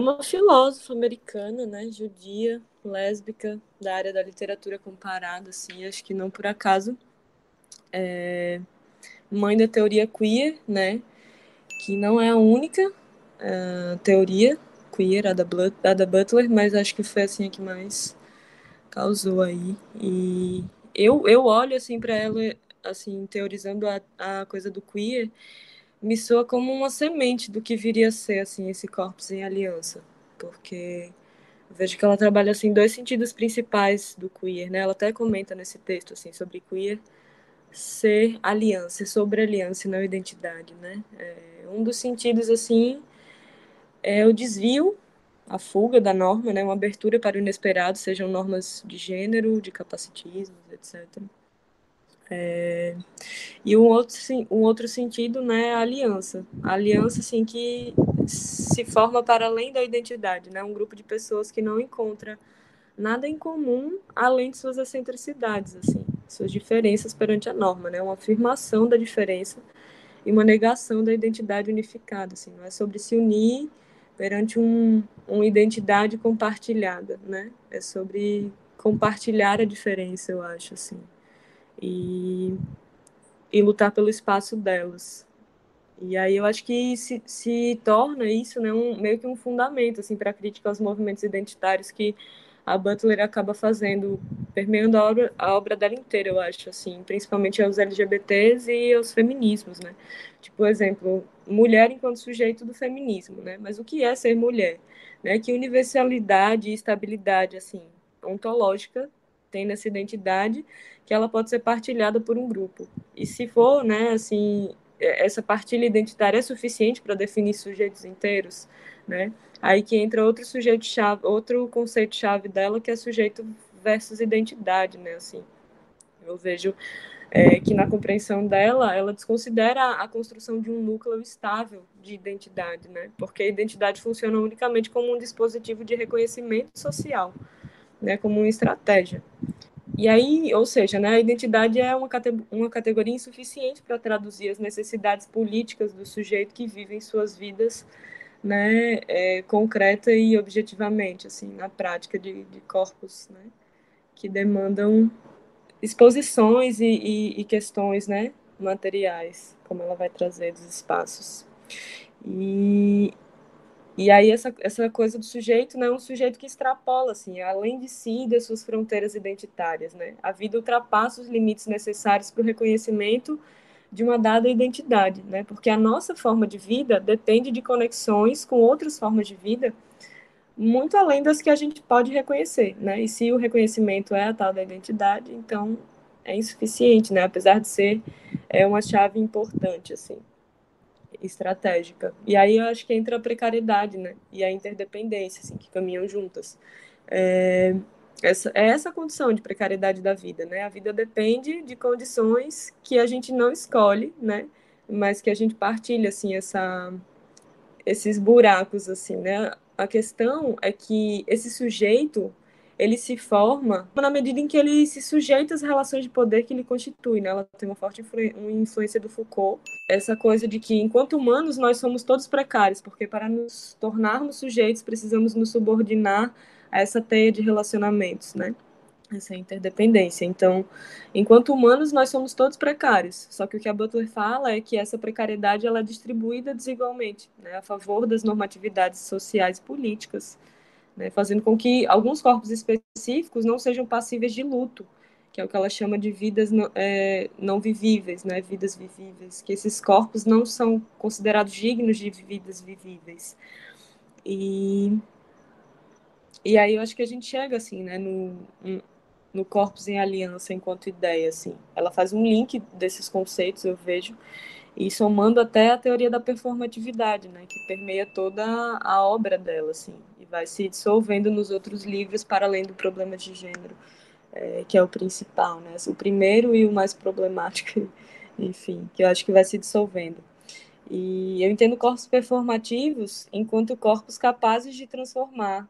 uma filósofa americana, né, judia, lésbica, da área da literatura comparada, assim, acho que não por acaso. É mãe da teoria queer, né, que não é a única uh, teoria queer, a da, a da Butler, mas acho que foi assim a que mais causou aí. E eu, eu olho assim para ela, assim, teorizando a, a coisa do queer, me soa como uma semente do que viria a ser assim esse corpus em aliança, porque vejo que ela trabalha assim dois sentidos principais do queer, né? Ela até comenta nesse texto assim sobre queer ser aliança, sobre aliança e não identidade, né? É, um dos sentidos assim é o desvio, a fuga da norma, né? Uma abertura para o inesperado, sejam normas de gênero, de capacitismo, etc. É, e um outro, um outro sentido, né, a aliança. A aliança, assim, que se forma para além da identidade, né? Um grupo de pessoas que não encontra nada em comum além de suas excentricidades, assim, suas diferenças perante a norma, né? Uma afirmação da diferença e uma negação da identidade unificada, assim. Não é sobre se unir perante um, uma identidade compartilhada, né? É sobre compartilhar a diferença, eu acho, assim e, e lutar pelo espaço delas. E aí eu acho que se, se torna isso né, um, meio que um fundamento assim, para a crítica aos movimentos identitários que a Butler acaba fazendo, permeando a obra, a obra dela inteira, eu acho, assim, principalmente aos LGBTs e aos feminismos, né? Tipo, exemplo, mulher enquanto sujeito do feminismo, né? Mas o que é ser mulher? Né? Que universalidade e estabilidade, assim, ontológica tem nessa identidade que ela pode ser partilhada por um grupo. E se for, né, assim, é, essa partilha identitária é suficiente para definir sujeitos inteiros, né? Aí que entra outro sujeito chave, outro conceito chave dela que é sujeito versus identidade, né? Assim, eu vejo é, que na compreensão dela, ela desconsidera a construção de um núcleo estável de identidade, né? Porque a identidade funciona unicamente como um dispositivo de reconhecimento social, né? Como uma estratégia. E aí, ou seja, né, a identidade é uma, uma categoria insuficiente para traduzir as necessidades políticas do sujeito que vive em suas vidas né, é, concreta e objetivamente, assim, na prática de, de corpos, né, que demandam exposições e, e, e, questões, né, materiais, como ela vai trazer dos espaços. E, e aí essa, essa coisa do sujeito né, é um sujeito que extrapola, assim, além de si e das suas fronteiras identitárias, né? A vida ultrapassa os limites necessários para o reconhecimento de uma dada identidade, né? Porque a nossa forma de vida depende de conexões com outras formas de vida muito além das que a gente pode reconhecer, né? E se o reconhecimento é a tal da identidade, então é insuficiente, né? Apesar de ser é uma chave importante, assim estratégica. E aí eu acho que entra a precariedade, né? E a interdependência, assim, que caminham juntas. É, essa, é essa condição de precariedade da vida, né? A vida depende de condições que a gente não escolhe, né? Mas que a gente partilha, assim, essa, esses buracos, assim, né? A questão é que esse sujeito ele se forma na medida em que ele se sujeita às relações de poder que ele constitui, né? Ela tem uma forte influência do Foucault, essa coisa de que enquanto humanos nós somos todos precários, porque para nos tornarmos sujeitos precisamos nos subordinar a essa teia de relacionamentos, né? Essa interdependência. Então, enquanto humanos nós somos todos precários. Só que o que a Butler fala é que essa precariedade ela é distribuída desigualmente, né? A favor das normatividades sociais e políticas né, fazendo com que alguns corpos específicos não sejam passíveis de luto, que é o que ela chama de vidas não, é, não vivíveis, né, vidas vivíveis, que esses corpos não são considerados dignos de vidas vivíveis. E, e aí eu acho que a gente chega assim, né, no, no Corpus em Aliança enquanto ideia, assim. Ela faz um link desses conceitos, eu vejo, e somando até a teoria da performatividade, né, que permeia toda a obra dela, assim, vai se dissolvendo nos outros livros para além do problema de gênero, é, que é o principal, né, o primeiro e o mais problemático, enfim, que eu acho que vai se dissolvendo. E eu entendo corpos performativos enquanto corpos capazes de transformar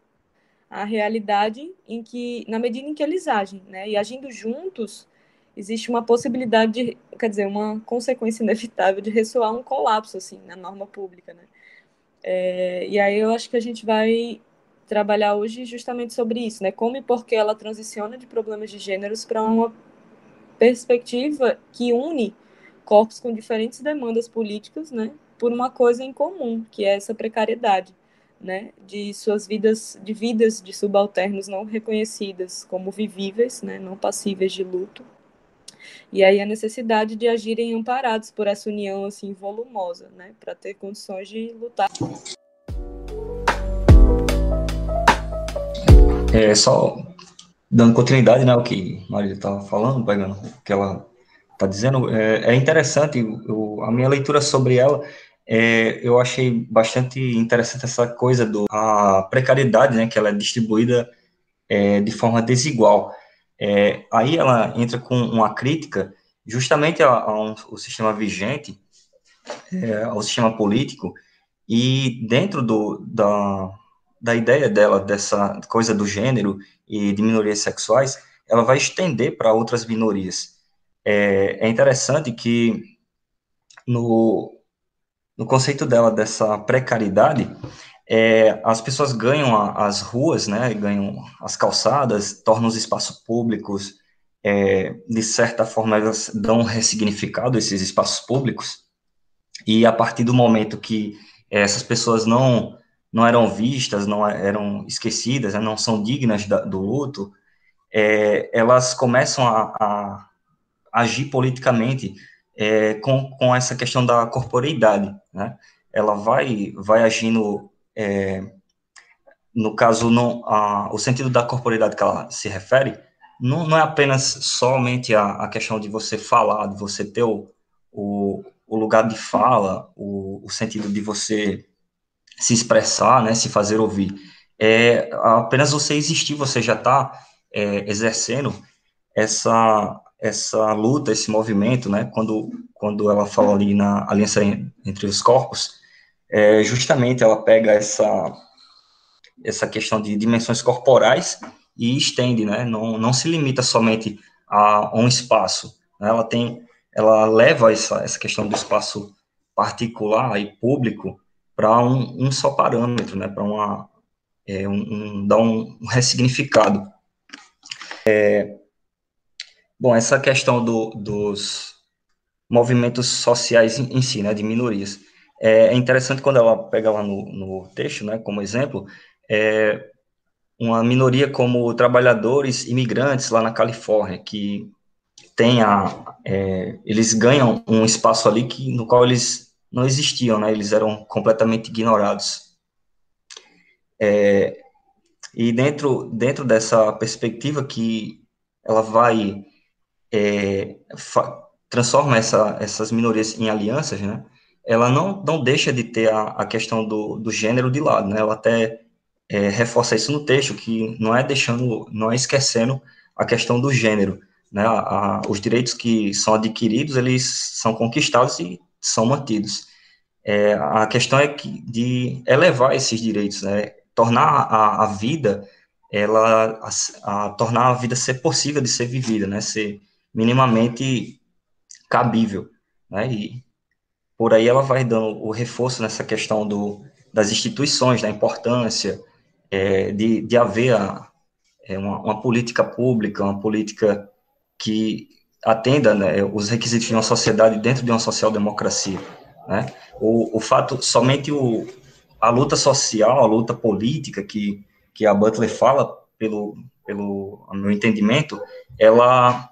a realidade em que, na medida em que eles agem, né, e agindo juntos, existe uma possibilidade de, quer dizer, uma consequência inevitável de ressoar um colapso assim na norma pública, né? É, e aí eu acho que a gente vai trabalhar hoje justamente sobre isso, né? Como e por que ela transiciona de problemas de gêneros para uma perspectiva que une corpos com diferentes demandas políticas, né? Por uma coisa em comum, que é essa precariedade, né? De suas vidas, de vidas de subalternos não reconhecidas como vivíveis, né? Não passíveis de luto. E aí a necessidade de agirem amparados por essa união assim volumosa, né? Para ter condições de lutar É, só dando continuidade né, ao que Maria estava falando, pegando o que ela está dizendo, é, é interessante, eu, a minha leitura sobre ela, é, eu achei bastante interessante essa coisa do a precariedade, né, que ela é distribuída é, de forma desigual. É, aí ela entra com uma crítica justamente ao, ao sistema vigente, é, ao sistema político, e dentro do, da, da ideia dela, dessa coisa do gênero e de minorias sexuais, ela vai estender para outras minorias. É, é interessante que no, no conceito dela dessa precariedade, é, as pessoas ganham a, as ruas, né, ganham as calçadas, tornam os espaços públicos, é, de certa forma elas dão um ressignificado esses espaços públicos, e a partir do momento que essas pessoas não não eram vistas, não eram esquecidas, né, não são dignas do luto, é, elas começam a, a agir politicamente é, com, com essa questão da corporeidade, né? Ela vai, vai agindo, é, no caso, a, o sentido da corporeidade que ela se refere, não, não é apenas somente a, a questão de você falar, de você ter o, o, o lugar de fala, o, o sentido de você se expressar, né, se fazer ouvir. É, apenas você existir, você já está é, exercendo essa essa luta, esse movimento, né, quando, quando ela fala ali na aliança entre os corpos, é, justamente ela pega essa, essa questão de dimensões corporais e estende, né, não, não se limita somente a, um espaço, né, ela tem, ela leva essa, essa questão do espaço particular e público para um, um, só parâmetro, né, para uma é, um, um, dar um, ressignificado. É, bom, essa questão do, dos movimentos sociais em, em, si, né, de minorias, é, é, interessante quando ela pega lá no, no texto, né, como exemplo, é, uma minoria como trabalhadores imigrantes lá na Califórnia, que tem a, é, eles ganham um espaço ali que, no qual eles não existiam, né? Eles eram completamente ignorados. É, e dentro, dentro dessa perspectiva que ela vai é, transforma essa, essas minorias em alianças, né? Ela não, não deixa de ter a, a questão do, do gênero de lado, né? Ela até é, reforça isso no texto, que não é deixando, não é esquecendo a questão do gênero, né? A, a, os direitos que são adquiridos, eles são conquistados e são mantidos. É, a questão é que, de elevar esses direitos, né? tornar a, a vida, ela, a, a, tornar a vida ser possível de ser vivida, né? ser minimamente cabível, né? E por aí ela vai dando o reforço nessa questão do, das instituições, da importância é, de, de haver a, é, uma, uma política pública, uma política que atenda né, os requisitos de uma sociedade dentro de uma social-democracia. Né? O, o fato, somente o, a luta social, a luta política que, que a Butler fala, pelo, pelo meu entendimento, ela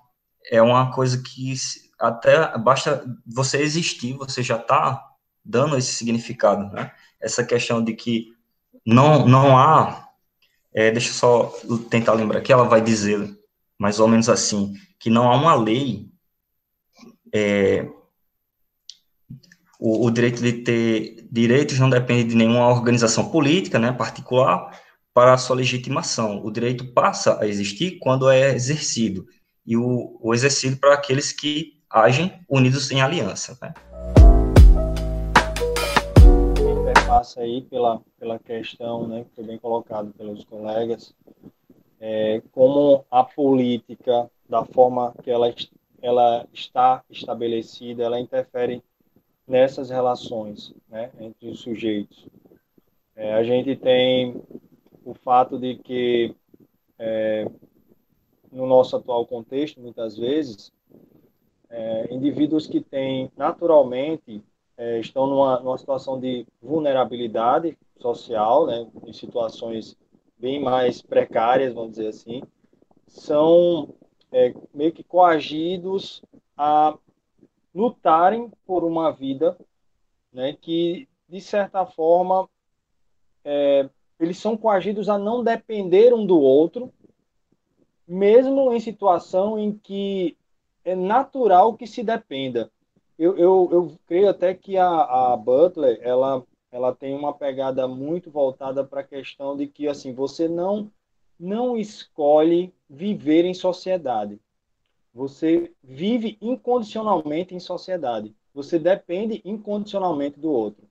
é uma coisa que até basta você existir, você já está dando esse significado, né? Essa questão de que não, não há, é, deixa eu só tentar lembrar que ela vai dizer mais ou menos assim, que não há uma lei é, o, o, direito de ter direitos não depende de nenhuma organização política, né, particular, para a sua legitimação. O direito passa a existir quando é exercido, e o, o exercido para aqueles que agem unidos em aliança. Né. Passa aí pela, pela questão, né, que foi bem colocado pelos colegas, é, como a política, da forma que ela, ela está estabelecida, ela interfere nessas relações né, entre os sujeitos. É, a gente tem o fato de que, é, no nosso atual contexto, muitas vezes, é, indivíduos que têm naturalmente é, estão numa, numa situação de vulnerabilidade social, né, em situações bem mais precárias, vamos dizer assim, são é, meio que coagidos a lutarem por uma vida né, que, de certa forma, é, eles são coagidos a não depender um do outro, mesmo em situação em que é natural que se dependa. Eu, eu, eu creio até que a, a Butler, ela, ela tem uma pegada muito voltada para a questão de que, assim, você não, não escolhe viver em sociedade. Você vive incondicionalmente em sociedade. Você depende incondicionalmente do outro.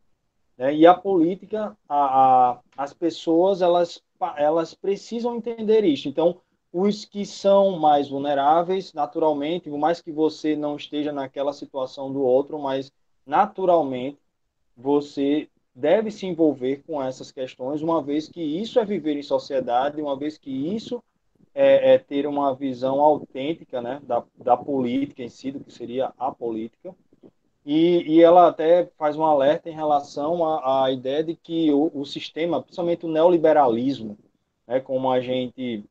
Né? E a política, a, a, as pessoas, elas, elas precisam entender isso. Então, os que são mais vulneráveis, naturalmente, por mais que você não esteja naquela situação do outro, mas naturalmente você deve se envolver com essas questões, uma vez que isso é viver em sociedade, uma vez que isso é, é ter uma visão autêntica né, da, da política em si, do que seria a política. E, e ela até faz um alerta em relação à, ideia de que o, o sistema, principalmente o neoliberalismo, né, como a gente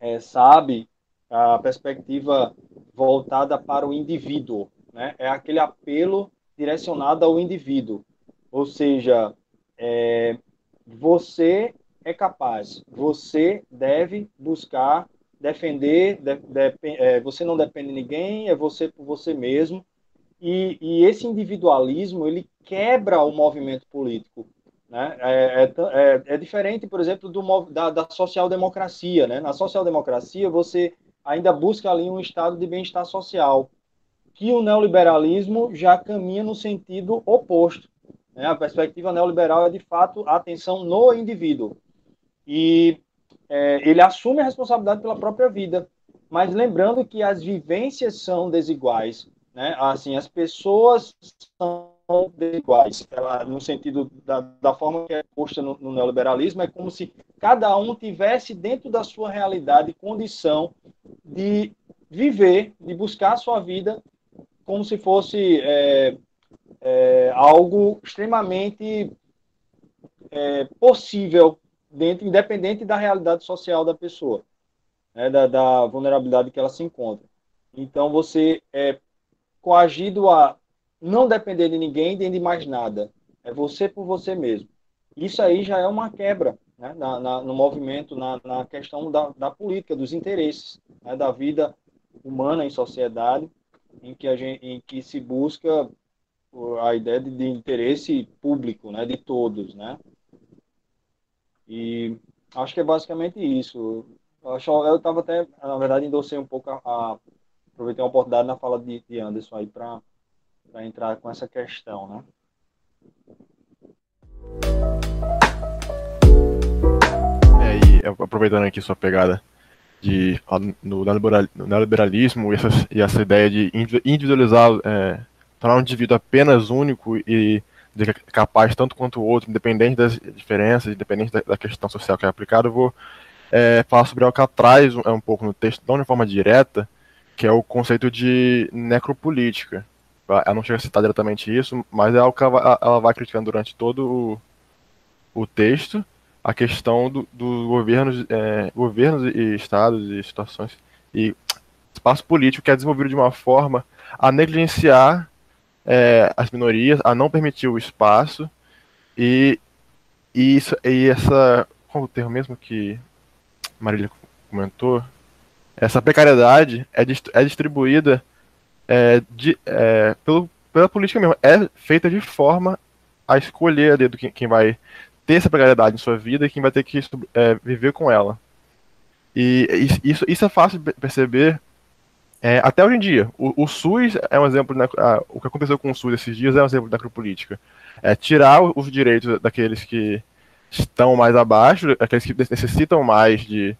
é, sabe, a perspectiva voltada para o indivíduo, né? É aquele apelo direcionado ao indivíduo, ou seja, é, você é capaz, você deve buscar defender, de, de, é, você não depende de ninguém, é você por você mesmo, e, e esse individualismo ele quebra o movimento político, né? É, é, é, é, diferente, por exemplo, do, da, da social-democracia. Né? Na social-democracia, você ainda busca ali um estado de bem-estar social, que o neoliberalismo já caminha no sentido oposto. Né? A perspectiva neoliberal é, de fato, a atenção no indivíduo. E é, ele assume a responsabilidade pela própria vida. Mas lembrando que as vivências são desiguais. Né? Assim, as pessoas são desiguais. Ela, no sentido da, da forma que é posta no, no, neoliberalismo, é como se cada um tivesse dentro da sua realidade condição de viver, de buscar a sua vida como se fosse é, é, algo extremamente é, possível dentro, independente da realidade social da pessoa, né, da, da vulnerabilidade que ela se encontra. Então você é coagido a não depender de ninguém nem de mais nada. É você por você mesmo. Isso aí já é uma quebra né, na, na, no movimento, na, na questão da, da, política, dos interesses, né, da vida humana em sociedade, em que, gente, em que se busca a ideia de, de interesse público, né, de todos, né? E acho que é basicamente isso. Eu estava até, na verdade, endossei um pouco a, a aproveitei a oportunidade na fala de, de Anderson aí para entrar com essa questão, né? É, e aproveitando aqui sua pegada de no neoliberalismo e essa, e essa ideia de individualizar, é, tornar um indivíduo apenas único e capaz tanto quanto o outro, independente das diferenças, independente da, questão social que é aplicada, eu vou é, falar sobre algo que um, é, um pouco no texto, não de forma direta, que é o conceito de necropolítica. Ela não chega a citar diretamente isso, mas é algo que ela, ela vai criticando durante todo o, o texto, a questão dos do governos, é, governos e estados e situações e espaço político que é desenvolvido de uma forma a negligenciar é, as minorias, a não permitir o espaço e, e, isso, e essa. Qual o termo mesmo que Marília comentou? Essa precariedade é, é distribuída é, de, é, pelo, pela política mesmo, é feita de forma a escolher ali do quem vai ter essa precariedade em sua vida e quem vai ter que é, viver com ela. E isso, isso é fácil de perceber é, até hoje em dia. O, o SUS é um exemplo, né, o que aconteceu com o SUS esses dias é um exemplo da necropolítica. É tirar os direitos daqueles que estão mais abaixo, aqueles que necessitam mais de,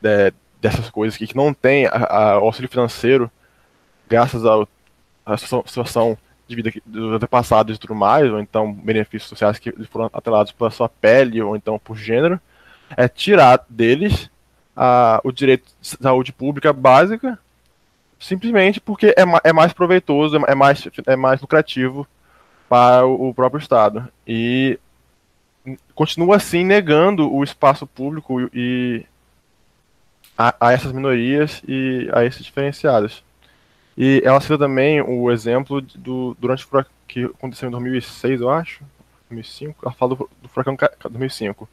de dessas coisas, que, que não têm a, a auxílio financeiro graças à situação de vida dos antepassados e tudo mais, ou então benefícios sociais que foram atrelados pela sua pele, ou então por gênero, é tirar deles a, o direito de saúde pública básica, simplesmente porque é, é mais proveitoso, é mais, é mais lucrativo para o próprio Estado. E continua assim negando o espaço público e a, a essas minorias e a esses diferenciados. E ela cita também o exemplo do durante o que aconteceu em 2006, eu acho, 2005, ela fala do, do furacão 2005,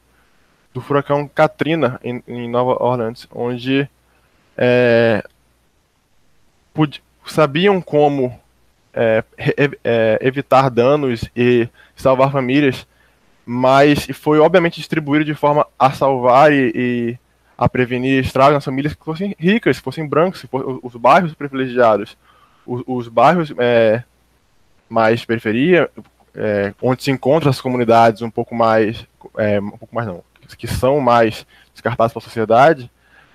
do furacão Katrina em, em Nova Orleans, onde é, sabiam como é, é, evitar danos e salvar famílias, mas foi obviamente distribuído de forma a salvar e, e a prevenir estragos nas famílias que fossem ricas, que fossem brancos, fossem os bairros privilegiados, os, os bairros é, mais periferia, é, onde se encontram as comunidades um pouco mais, é, um pouco mais não, que são mais descartadas pela sociedade,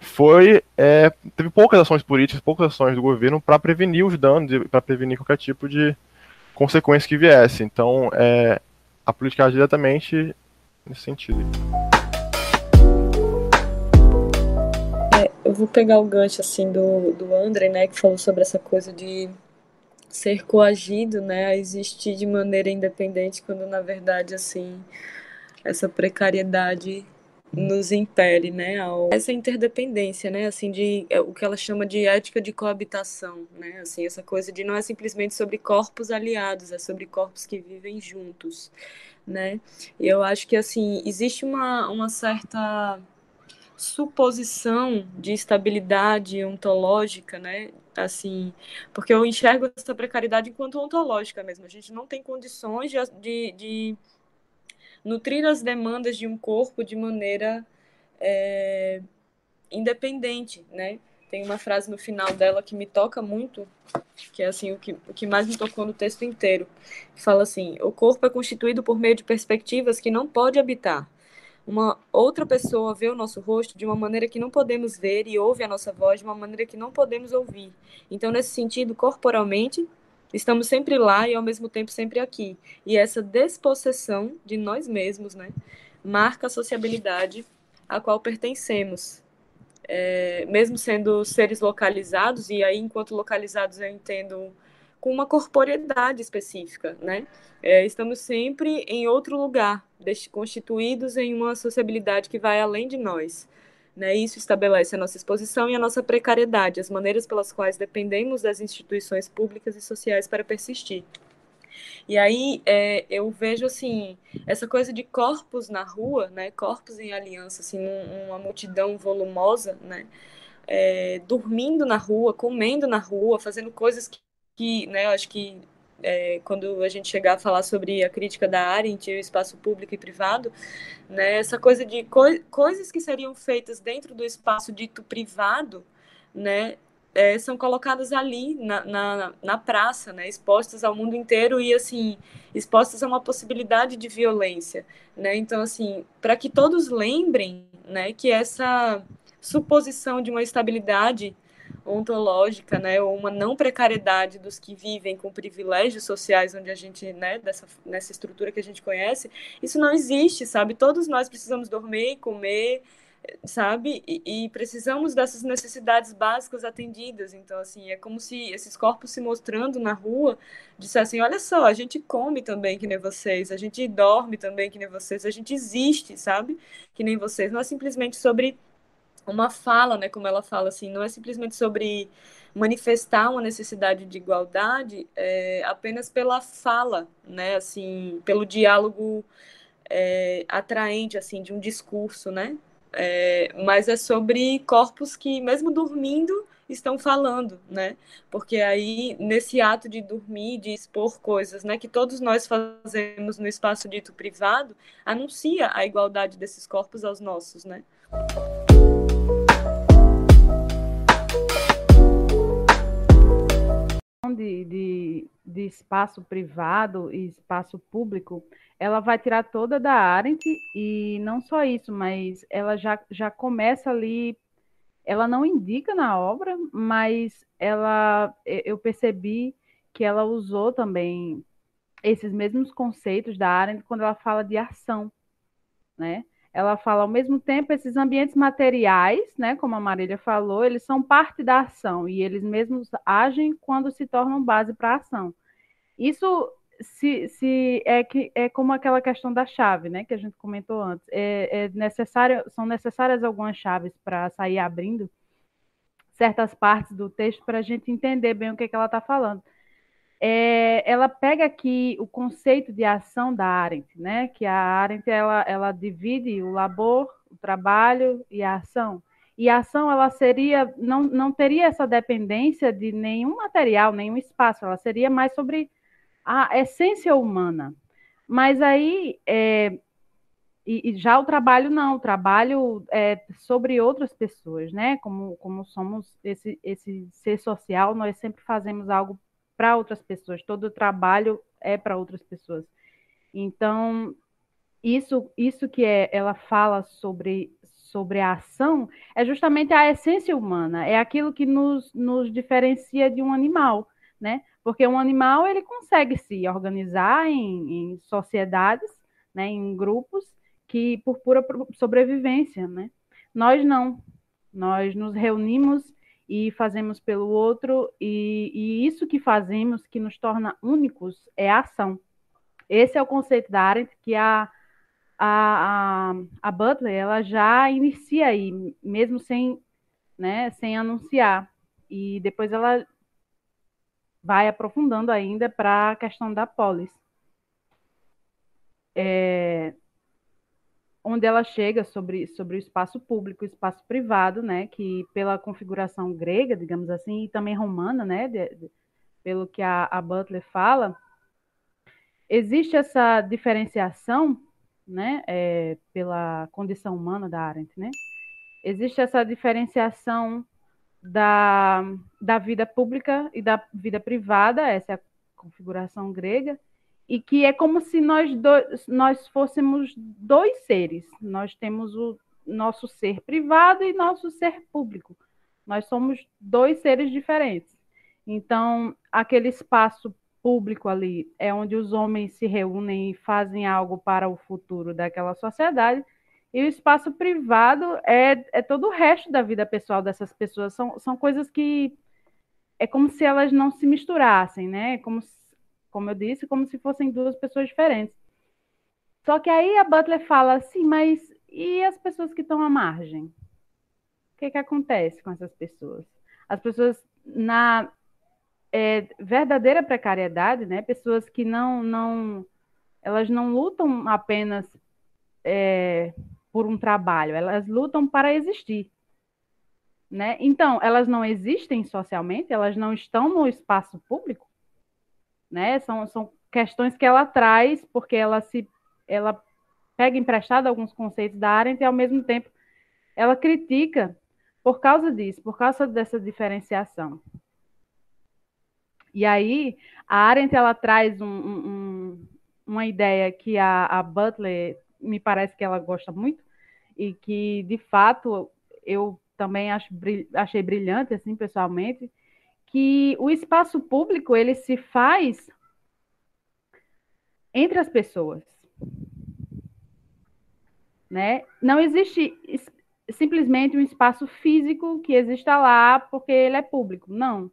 foi é, teve poucas ações políticas, poucas ações do governo para prevenir os danos para prevenir qualquer tipo de consequência que viesse. Então, é, a política age diretamente nesse sentido. É, eu vou pegar o gancho assim do, do André, né, que falou sobre essa coisa de ser coagido, né, a existir de maneira independente, quando na verdade assim essa precariedade nos impele, né, ao, essa interdependência, né, assim de é, o que ela chama de ética de coabitação, né, assim essa coisa de não é simplesmente sobre corpos aliados, é sobre corpos que vivem juntos, né? E eu acho que assim existe uma, uma certa suposição de estabilidade ontológica, né? Assim, porque eu enxergo essa precariedade enquanto ontológica mesmo. A gente não tem condições de, de, de nutrir as demandas de um corpo de maneira é, independente, né? Tem uma frase no final dela que me toca muito, que é assim o que, o que mais me tocou no texto inteiro, fala assim: o corpo é constituído por meio de perspectivas que não pode habitar. Uma outra pessoa vê o nosso rosto de uma maneira que não podemos ver e ouve a nossa voz de uma maneira que não podemos ouvir. Então, nesse sentido, corporalmente, Estamos sempre lá e ao mesmo tempo sempre aqui. E essa despossessão de nós mesmos, né, marca a sociabilidade a qual pertencemos. É, mesmo sendo seres localizados, e aí, enquanto localizados, eu entendo com uma corporeidade específica, né? É, estamos sempre em outro lugar, constituídos em uma sociabilidade que vai além de nós. Né? Isso estabelece a nossa exposição e a nossa precariedade, as maneiras pelas quais dependemos das instituições públicas e sociais para persistir. E aí é, eu vejo assim essa coisa de corpos na rua, né? Corpos em aliança, assim, uma multidão volumosa, né? É, dormindo na rua, comendo na rua, fazendo coisas que, que né? Eu acho que é, quando a gente chegar a falar sobre a crítica da área em o espaço público e privado, né, essa coisa de co coisas que seriam feitas dentro do espaço dito privado, né, é, são colocadas ali na, na, na, praça, né, expostas ao mundo inteiro e assim expostas a uma possibilidade de violência, né? Então assim, para que todos lembrem, né, que essa suposição de uma estabilidade ontológica, né, ou uma não precariedade dos que vivem com privilégios sociais, onde a gente, né, dessa, nessa estrutura que a gente conhece, isso não existe, sabe? Todos nós precisamos dormir, comer, sabe? E, e, precisamos dessas necessidades básicas atendidas. Então, assim, é como se esses corpos se mostrando na rua dissessem: olha só, a gente come também que nem vocês, a gente dorme também que nem vocês, a gente existe, sabe? Que nem vocês. Não é simplesmente sobre uma fala, né, como ela fala assim, não é simplesmente sobre manifestar uma necessidade de igualdade é, apenas pela fala, né, assim, pelo diálogo é, atraente, assim, de um discurso, né, é, mas é sobre corpos que, mesmo dormindo, estão falando, né? Porque aí, nesse ato de dormir, de expor coisas, né, que todos nós fazemos no espaço dito privado, anuncia a igualdade desses corpos aos nossos, né? De, de, de espaço privado e espaço público, ela vai tirar toda da Arendt e não só isso, mas ela já, já começa ali, ela não indica na obra, mas ela eu percebi que ela usou também esses mesmos conceitos da Arendt quando ela fala de ação, né? Ela fala ao mesmo tempo esses ambientes materiais, né, como a Marília falou, eles são parte da ação e eles mesmos agem quando se tornam base para a ação. Isso se, se é que é como aquela questão da chave, né, que a gente comentou antes. É, é necessário, são necessárias algumas chaves para sair abrindo certas partes do texto para a gente entender bem o que, é que ela está falando. É, ela pega aqui o conceito de ação da Arendt, né? Que a Arendt ela, ela divide o labor, o trabalho e a ação. E a ação ela seria não, não teria essa dependência de nenhum material, nenhum espaço. Ela seria mais sobre a essência humana. Mas aí é, e, e, já o trabalho não, o trabalho é sobre outras pessoas, né? Como, como somos esse, esse ser social, nós sempre fazemos algo para outras pessoas, todo trabalho é para outras pessoas. Então, isso, isso que é, ela fala sobre, sobre a ação é justamente a essência humana, é aquilo que nos, nos diferencia de um animal, né? Porque um animal ele consegue se organizar em, em sociedades, né, em grupos, que por pura sobrevivência, né? Nós não. Nós nos reunimos e fazemos pelo outro, e, e, isso que fazemos, que nos torna únicos, é a ação. Esse é o conceito da Arendt que a, a, a, a Butler ela já inicia aí, mesmo sem, né, sem anunciar. E depois ela vai aprofundando ainda para a questão da polis. É, onde ela chega sobre, sobre o espaço público, o espaço privado, né, que pela configuração grega, digamos assim, e também romana, né, de, de, pelo que a, a Butler fala, existe essa diferenciação, né, é, pela condição humana da Arendt, né, existe essa diferenciação da, da vida pública e da vida privada, essa é a configuração grega, e que é como se nós, dois, nós fôssemos dois seres. Nós temos o nosso ser privado e nosso ser público. Nós somos dois seres diferentes. Então, aquele espaço público ali é onde os homens se reúnem e fazem algo para o futuro daquela sociedade. E o espaço privado é, é todo o resto da vida pessoal dessas pessoas. São, são coisas que é como se elas não se misturassem, né? Como se como eu disse, como se fossem duas pessoas diferentes. Só que aí a Butler fala assim, mas e as pessoas que estão à margem? O que, que acontece com essas pessoas? As pessoas na é, verdadeira precariedade, né? Pessoas que não, não, elas não lutam apenas é, por um trabalho, elas lutam para existir. Né? Então, elas não existem socialmente, elas não estão no espaço público, né? São, são questões que ela traz, porque ela se ela pega emprestado alguns conceitos da Arendt e ao mesmo tempo ela critica por causa disso, por causa dessa diferenciação. E aí a Arendt ela traz um, um, uma ideia que a, a Butler me parece que ela gosta muito e que de fato eu também acho, achei brilhante assim pessoalmente, que o espaço público ele se faz entre as pessoas. Né? Não existe simplesmente um espaço físico que exista lá porque ele é público. Não.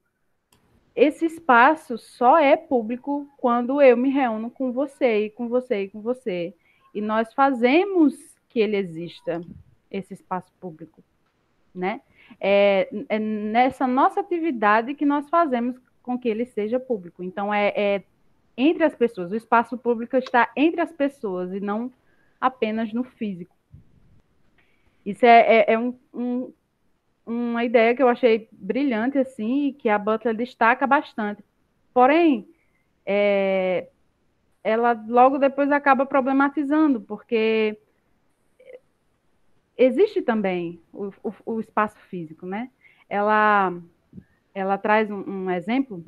Esse espaço só é público quando eu me reúno com você e com você e com você. E nós fazemos que ele exista, esse espaço público, né? É, é nessa nossa atividade que nós fazemos com que ele seja público. Então, é, é entre as pessoas. O espaço público está entre as pessoas e não apenas no físico. Isso é, é, é um, um, uma ideia que eu achei brilhante, assim, e que a Butler destaca bastante. Porém, é, ela logo depois acaba problematizando, porque existe também o, o, o espaço físico, né? Ela, ela traz um, um, exemplo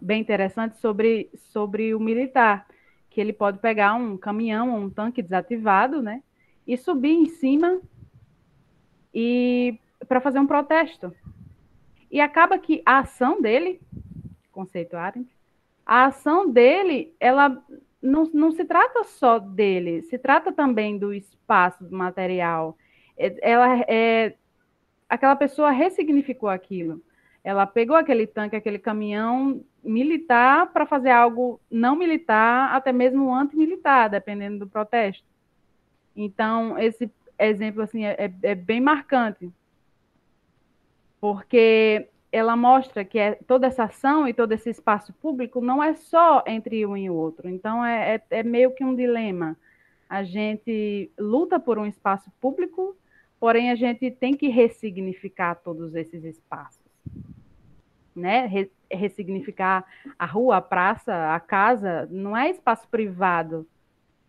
bem interessante sobre, sobre o militar, que ele pode pegar um caminhão ou um tanque desativado, né? E subir em cima e para fazer um protesto. E acaba que a ação dele, conceito Arendt, a ação dele, ela não, não se trata só dele, se trata também do espaço do material. É, ela é aquela pessoa ressignificou aquilo. Ela pegou aquele tanque, aquele caminhão militar para fazer algo não militar, até mesmo antimilitar, dependendo do protesto. Então, esse exemplo assim é, é, é bem marcante, porque ela mostra que é, toda essa ação e todo esse espaço público não é só entre um e outro. Então, é, é, é meio que um dilema. A gente luta por um espaço público, porém a gente tem que ressignificar todos esses espaços. Né? Re ressignificar a rua, a praça, a casa, não é espaço privado.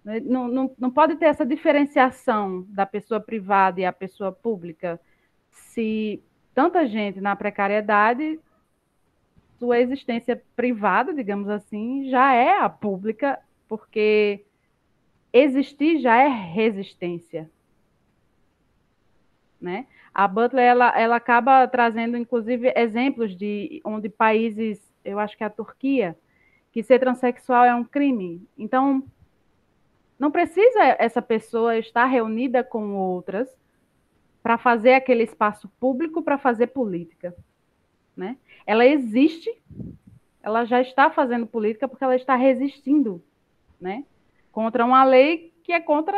Né? Não, não, não pode ter essa diferenciação da pessoa privada e a pessoa pública. Se tanta gente na precariedade, sua existência privada, digamos assim, já é a pública, porque existir já é resistência. Né? A Butler ela, ela acaba trazendo, inclusive, exemplos de onde países, eu acho que é a Turquia, que ser transexual é um crime. Então, não precisa essa pessoa estar reunida com outras para fazer aquele espaço público para fazer política, né? Ela existe, ela já está fazendo política porque ela está resistindo, né? Contra uma lei que é contra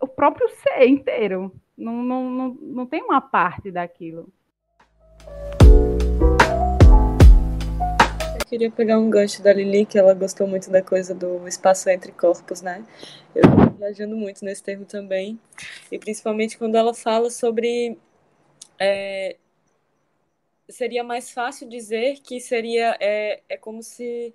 o próprio ser inteiro. Não, não, não, não tem uma parte daquilo. Queria pegar um gancho da Lili, que ela gostou muito da coisa do espaço entre corpos, né? Eu estou viajando muito nesse termo também. E principalmente quando ela fala sobre. É, seria mais fácil dizer que seria. É, é como se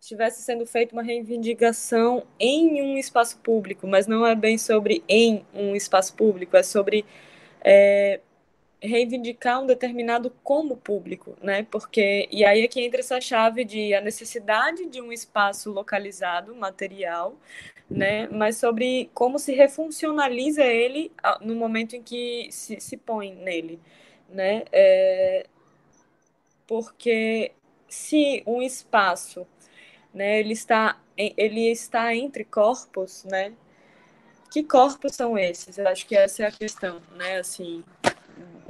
estivesse sendo feita uma reivindicação em um espaço público, mas não é bem sobre em um espaço público, é sobre. É, reivindicar um determinado como público, né? Porque e aí é que entra essa chave de a necessidade de um espaço localizado, material, né? Mas sobre como se refuncionaliza ele no momento em que se, se põe nele, né? É, porque se um espaço, né? Ele está ele está entre corpos, né? Que corpos são esses? Eu acho que essa é a questão, né? Assim,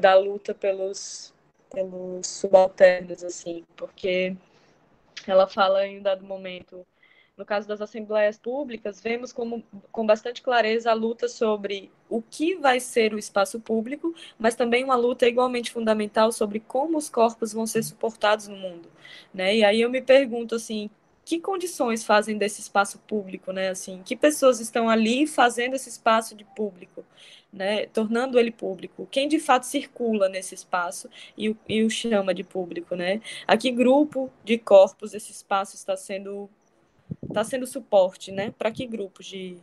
da luta pelos, pelos subalternos, assim, porque ela fala em um dado momento, no caso das assembleias públicas, vemos como, com bastante clareza a luta sobre o que vai ser o espaço público, mas também uma luta igualmente fundamental sobre como os corpos vão ser suportados no mundo, né? E aí eu me pergunto assim, que condições fazem desse espaço público, né? Assim, que pessoas estão ali fazendo esse espaço de público, né? Tornando ele público. Quem de fato circula nesse espaço e e o chama de público, né? A que grupo de corpos esse espaço está sendo está sendo suporte, né? Para que grupos de,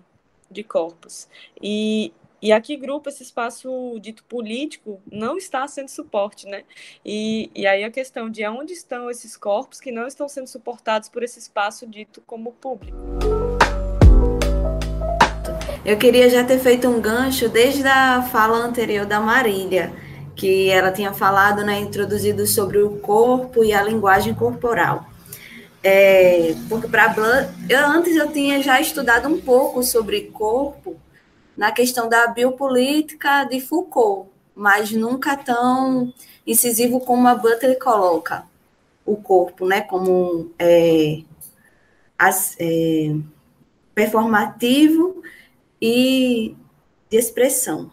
de corpos? E, e a que grupo esse espaço dito político não está sendo suporte, né? E, e aí a questão de onde estão esses corpos que não estão sendo suportados por esse espaço dito como público. Eu queria já ter feito um gancho desde a fala anterior da Marília, que ela tinha falado, né, introduzido sobre o corpo e a linguagem corporal. É, porque para eu antes eu tinha já estudado um pouco sobre corpo na questão da biopolítica de Foucault, mas nunca tão incisivo como a Butler coloca o corpo, né, como é, as, é, performativo e de expressão.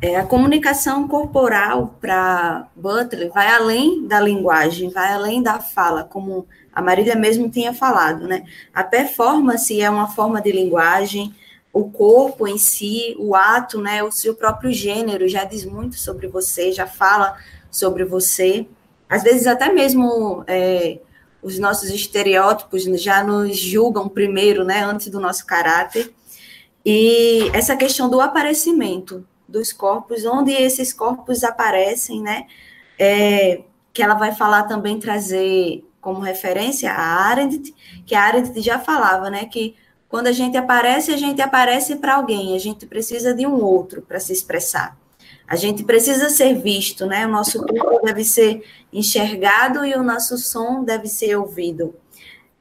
É, a comunicação corporal para Butler vai além da linguagem, vai além da fala, como a Marília mesmo tinha falado, né? A performance é uma forma de linguagem, o corpo em si, o ato, né, o seu próprio gênero já diz muito sobre você, já fala sobre você. Às vezes até mesmo é, os nossos estereótipos já nos julgam primeiro, né, antes do nosso caráter. E essa questão do aparecimento dos corpos, onde esses corpos aparecem, né, é, que ela vai falar também trazer como referência a Arendt, que a Arendt já falava, né, que quando a gente aparece, a gente aparece para alguém, a gente precisa de um outro para se expressar. A gente precisa ser visto, né? O nosso corpo deve ser enxergado e o nosso som deve ser ouvido.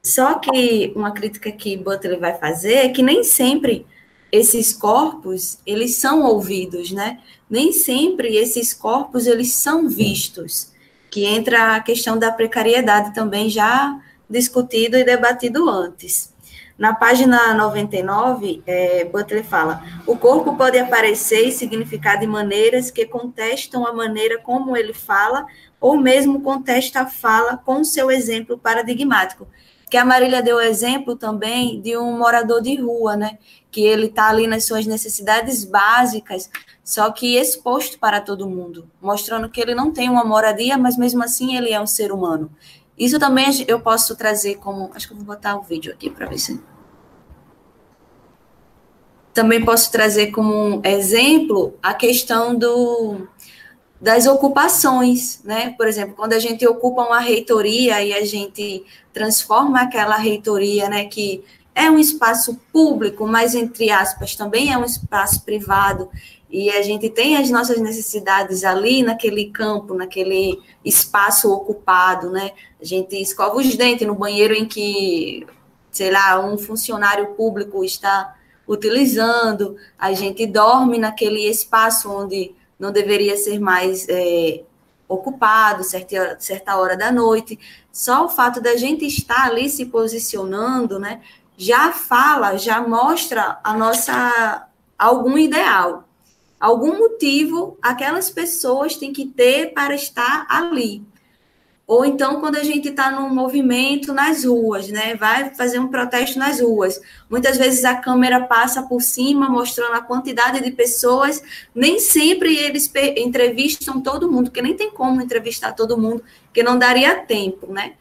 Só que uma crítica que Butler vai fazer é que nem sempre esses corpos, eles são ouvidos, né? Nem sempre esses corpos, eles são vistos, que entra a questão da precariedade também já discutido e debatido antes. Na página 99, é, Butler fala: o corpo pode aparecer e significar de maneiras que contestam a maneira como ele fala, ou mesmo contesta a fala com seu exemplo paradigmático que a Marília deu exemplo também de um morador de rua, né? Que ele está ali nas suas necessidades básicas, só que exposto para todo mundo, mostrando que ele não tem uma moradia, mas mesmo assim ele é um ser humano. Isso também eu posso trazer como. Acho que eu vou botar o vídeo aqui para ver se. Também posso trazer como um exemplo a questão do, das ocupações, né? Por exemplo, quando a gente ocupa uma reitoria e a gente transforma aquela reitoria, né, que é um espaço público, mas entre aspas também é um espaço privado, e a gente tem as nossas necessidades ali naquele campo, naquele espaço ocupado, né? A gente escova os dentes no banheiro em que, sei lá, um funcionário público está utilizando, a gente dorme naquele espaço onde não deveria ser mais é, ocupado, certa, certa hora da noite. Só o fato da gente estar ali se posicionando, né, já fala, já mostra a nossa algum ideal, algum motivo aquelas pessoas têm que ter para estar ali. Ou então, quando a gente está num movimento nas ruas, né? Vai fazer um protesto nas ruas. Muitas vezes a câmera passa por cima, mostrando a quantidade de pessoas. Nem sempre eles entrevistam todo mundo, porque nem tem como entrevistar todo mundo, que não daria tempo, né?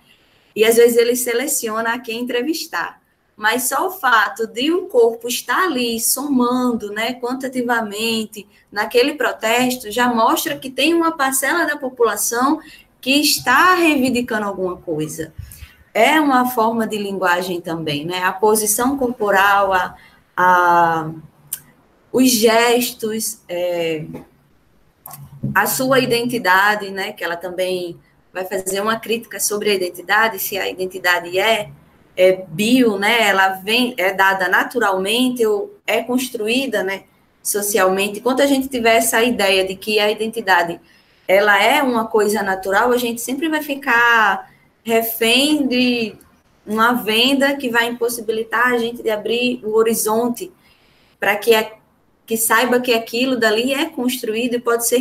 E às vezes ele seleciona a quem entrevistar. Mas só o fato de um corpo estar ali somando, né, quantitativamente naquele protesto já mostra que tem uma parcela da população que está reivindicando alguma coisa. É uma forma de linguagem também, né? A posição corporal, a, a os gestos, é, a sua identidade, né? Que ela também vai fazer uma crítica sobre a identidade, se a identidade é, é bio, né? Ela vem, é dada naturalmente ou é construída, né? Socialmente. Enquanto a gente tiver essa ideia de que a identidade ela é uma coisa natural, a gente sempre vai ficar refém de uma venda que vai impossibilitar a gente de abrir o horizonte para que, que saiba que aquilo dali é construído e pode ser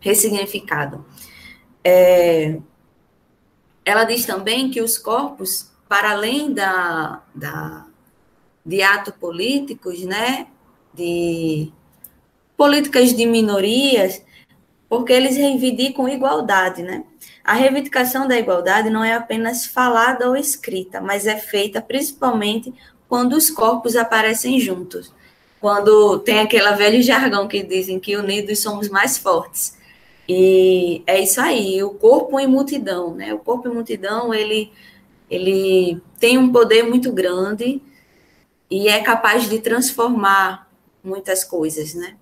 ressignificado. É, ela diz também que os corpos, para além da, da, de atos políticos, né, de políticas de minorias, porque eles reivindicam igualdade, né? A reivindicação da igualdade não é apenas falada ou escrita, mas é feita principalmente quando os corpos aparecem juntos. Quando tem aquele velho jargão que dizem que unidos somos mais fortes. E é isso aí, o corpo em multidão, né? O corpo em multidão, ele, ele tem um poder muito grande e é capaz de transformar muitas coisas, né?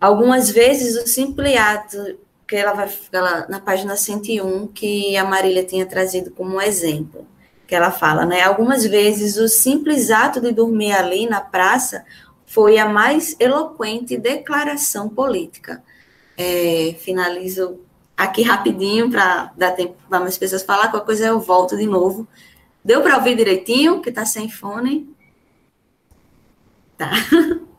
Algumas vezes o simples ato, que ela vai na página 101, que a Marília tinha trazido como exemplo, que ela fala, né? Algumas vezes o simples ato de dormir ali na praça foi a mais eloquente declaração política. É, finalizo aqui rapidinho para dar tempo para mais pessoas falar, qualquer coisa eu volto de novo. Deu para ouvir direitinho, que está sem fone? Tá.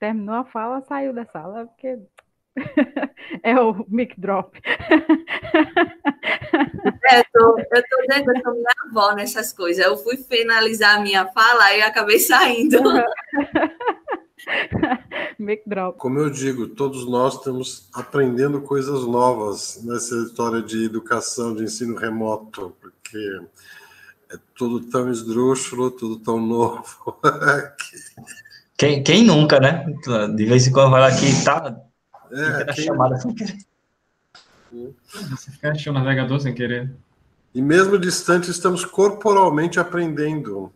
terminou a fala, saiu da sala, porque é o mic drop. É, tô, eu tô dentro, eu tô minha avó nessas coisas. Eu fui finalizar a minha fala e acabei saindo. mic drop. Como eu digo, todos nós estamos aprendendo coisas novas nessa história de educação, de ensino remoto, porque é tudo tão esdrúxulo, tudo tão novo. Quem, quem nunca, né? De vez em quando vai lá aqui, tá. É, quem, quem, chamada. Você fecha o navegador sem querer. E mesmo distante, estamos corporalmente aprendendo.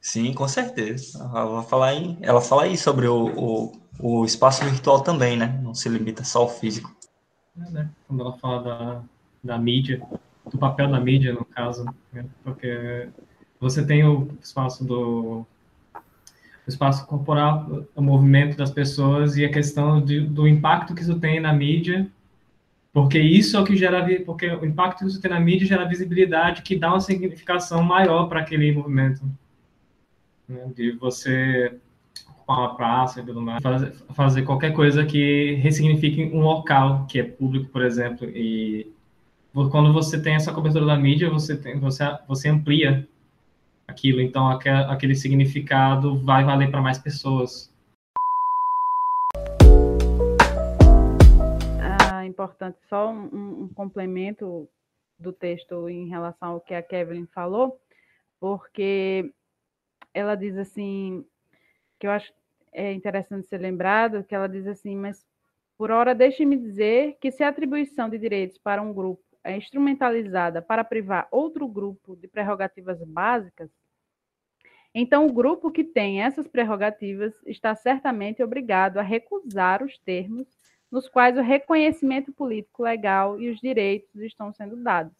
Sim, com certeza. Ela, falar aí, ela fala aí sobre o, o, o espaço virtual também, né? Não se limita só ao físico. É, né? Quando ela fala da, da mídia, do papel da mídia, no caso, né? porque você tem o espaço do o espaço corporal, o movimento das pessoas e a questão de, do impacto que isso tem na mídia, porque isso é o que gera, porque o impacto que isso tem na mídia gera visibilidade, que dá uma significação maior para aquele movimento, né? de você ocupar uma praça e tudo mais, fazer, fazer qualquer coisa que ressignifique um local que é público, por exemplo, e quando você tem essa cobertura da mídia, você tem, você, você amplia aquilo. Então, aquele significado vai valer para mais pessoas. Ah, importante, só um, um complemento do texto em relação ao que a Kevin falou, porque ela diz assim, que eu acho é interessante ser lembrado, que ela diz assim, mas por hora deixe-me dizer que se a atribuição de direitos para um grupo é instrumentalizada para privar outro grupo de prerrogativas básicas, então o grupo que tem essas prerrogativas está certamente obrigado a recusar os termos nos quais o reconhecimento político legal e os direitos estão sendo dados.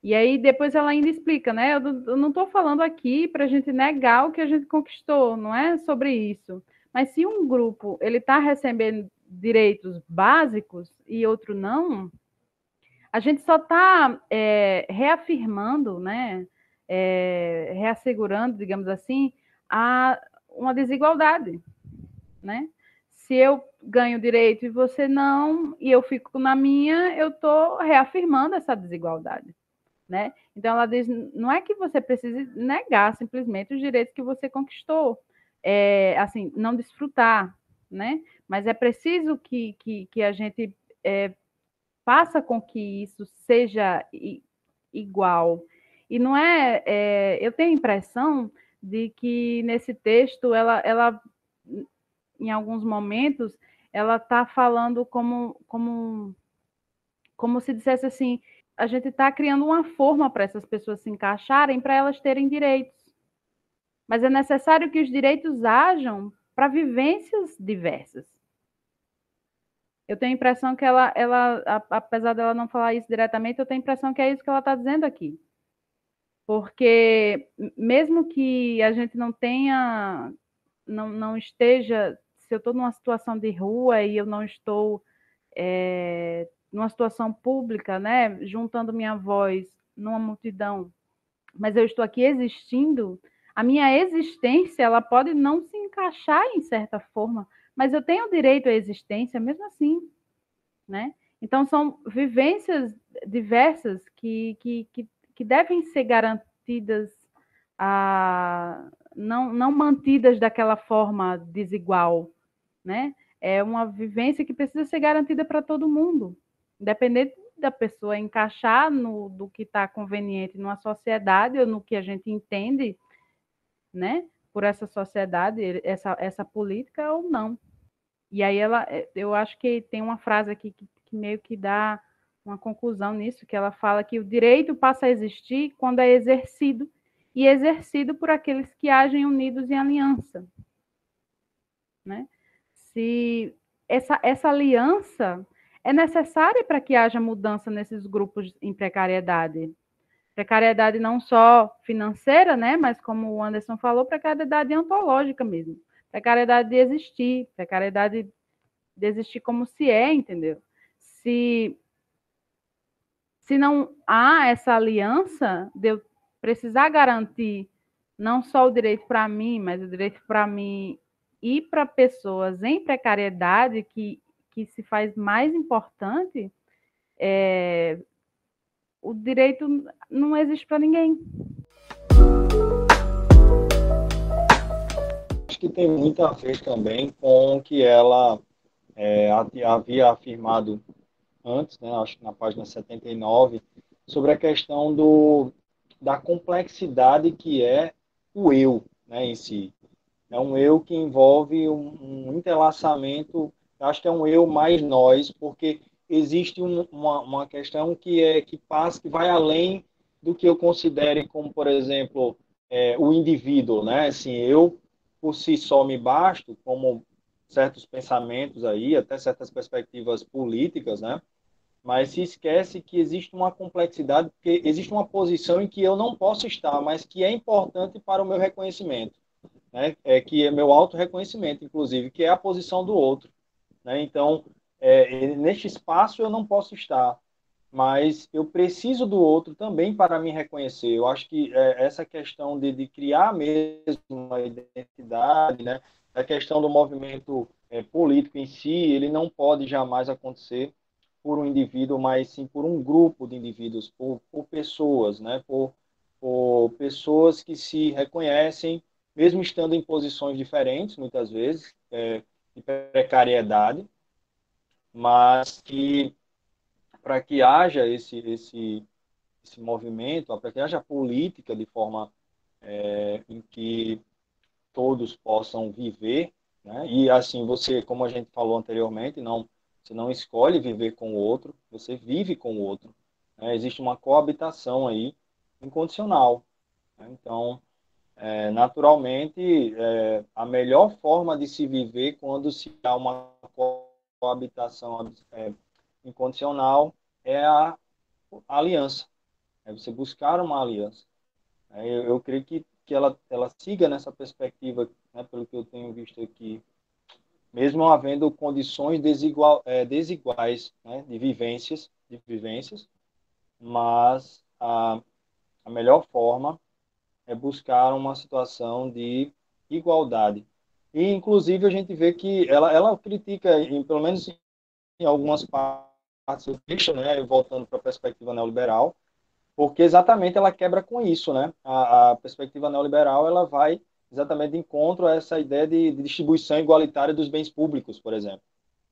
E aí depois ela ainda explica, né? Eu não estou falando aqui para a gente negar o que a gente conquistou, não é sobre isso. Mas se um grupo ele está recebendo direitos básicos e outro não, a gente só está é, reafirmando, né, é, reassegurando, digamos assim, a, uma desigualdade, né? Se eu ganho direito e você não, e eu fico na minha, eu estou reafirmando essa desigualdade, né? Então ela diz, não é que você precise negar simplesmente os direitos que você conquistou, é, assim, não desfrutar, né? Mas é preciso que, que, que a gente é, faça com que isso seja igual. E não é, é, eu tenho a impressão de que nesse texto ela, ela em alguns momentos, ela está falando como, como, como se dissesse assim, a gente está criando uma forma para essas pessoas se encaixarem, para elas terem direitos. Mas é necessário que os direitos hajam para vivências diversas. Eu tenho a impressão que ela, ela, apesar dela não falar isso diretamente, eu tenho a impressão que é isso que ela está dizendo aqui. Porque mesmo que a gente não tenha, não, não esteja, se eu estou numa situação de rua e eu não estou é, numa situação pública, né, juntando minha voz numa multidão, mas eu estou aqui existindo, a minha existência ela pode não se encaixar em certa forma mas eu tenho direito à existência mesmo assim, né? Então, são vivências diversas que, que, que, que devem ser garantidas, a, não, não mantidas daquela forma desigual, né? É uma vivência que precisa ser garantida para todo mundo, independente da pessoa encaixar no do que está conveniente numa sociedade ou no que a gente entende, né? Por essa sociedade, essa, essa política ou não. E aí ela, eh, eu acho que tem uma frase aqui que, que meio que dá uma conclusão nisso, que ela fala que o direito passa a existir quando é exercido e exercido por aqueles que agem unidos em aliança. Né? Se essa, essa aliança é necessária para que haja mudança nesses grupos em precariedade. Precariedade não só financeira, né, mas como o Anderson falou, precariedade ontológica mesmo precariedade de existir, precariedade de existir como se é, entendeu? Se, se não há essa aliança de eu precisar garantir não só o direito para mim, mas o direito para mim e para pessoas em precariedade, que, que se faz mais importante, é, o direito não existe para ninguém. Que tem muito a ver também com o que ela é, havia afirmado antes, né, acho que na página 79, sobre a questão do, da complexidade que é o eu né, em si. É um eu que envolve um, um entrelaçamento, acho que é um eu mais nós, porque existe um, uma, uma questão que é que passa, que vai além do que eu considere como, por exemplo, é, o indivíduo, né? Assim, eu por si só me basto, como certos pensamentos aí, até certas perspectivas políticas, né? Mas se esquece que existe uma complexidade, porque existe uma posição em que eu não posso estar, mas que é importante para o meu reconhecimento, né? É que é meu auto-reconhecimento, inclusive, que é a posição do outro, né? Então, é, neste espaço eu não posso estar, mas eu preciso do outro também para me reconhecer. Eu acho que é, essa questão de, de, criar mesmo uma identidade, né, a questão do movimento é, político em si, ele não pode jamais acontecer por um indivíduo, mas sim por um grupo de indivíduos, por, por pessoas, né, por, por pessoas que se reconhecem, mesmo estando em posições diferentes, muitas vezes, é, de precariedade, mas que para que haja esse, esse, esse movimento, para que haja política de forma é, em que todos possam viver, né? e assim você, como a gente falou anteriormente, não você não escolhe viver com o outro, você vive com o outro. Né? Existe uma coabitação aí incondicional. Né? Então, é, naturalmente, é, a melhor forma de se viver quando se há uma coabitação é, incondicional é a, aliança. É você buscar uma aliança. É, eu, eu, creio que, que ela, ela siga nessa perspectiva, né, pelo que eu tenho visto aqui, mesmo havendo condições desigual, é, desiguais né, de vivências, de vivências, mas a, a melhor forma é buscar uma situação de igualdade. E, inclusive, a gente vê que ela, ela critica, em, pelo menos em algumas partes texto, né, voltando para a perspectiva neoliberal, porque exatamente ela quebra com isso, né? A, a, perspectiva neoliberal ela vai exatamente de encontro a essa ideia de, de, distribuição igualitária dos bens públicos, por exemplo.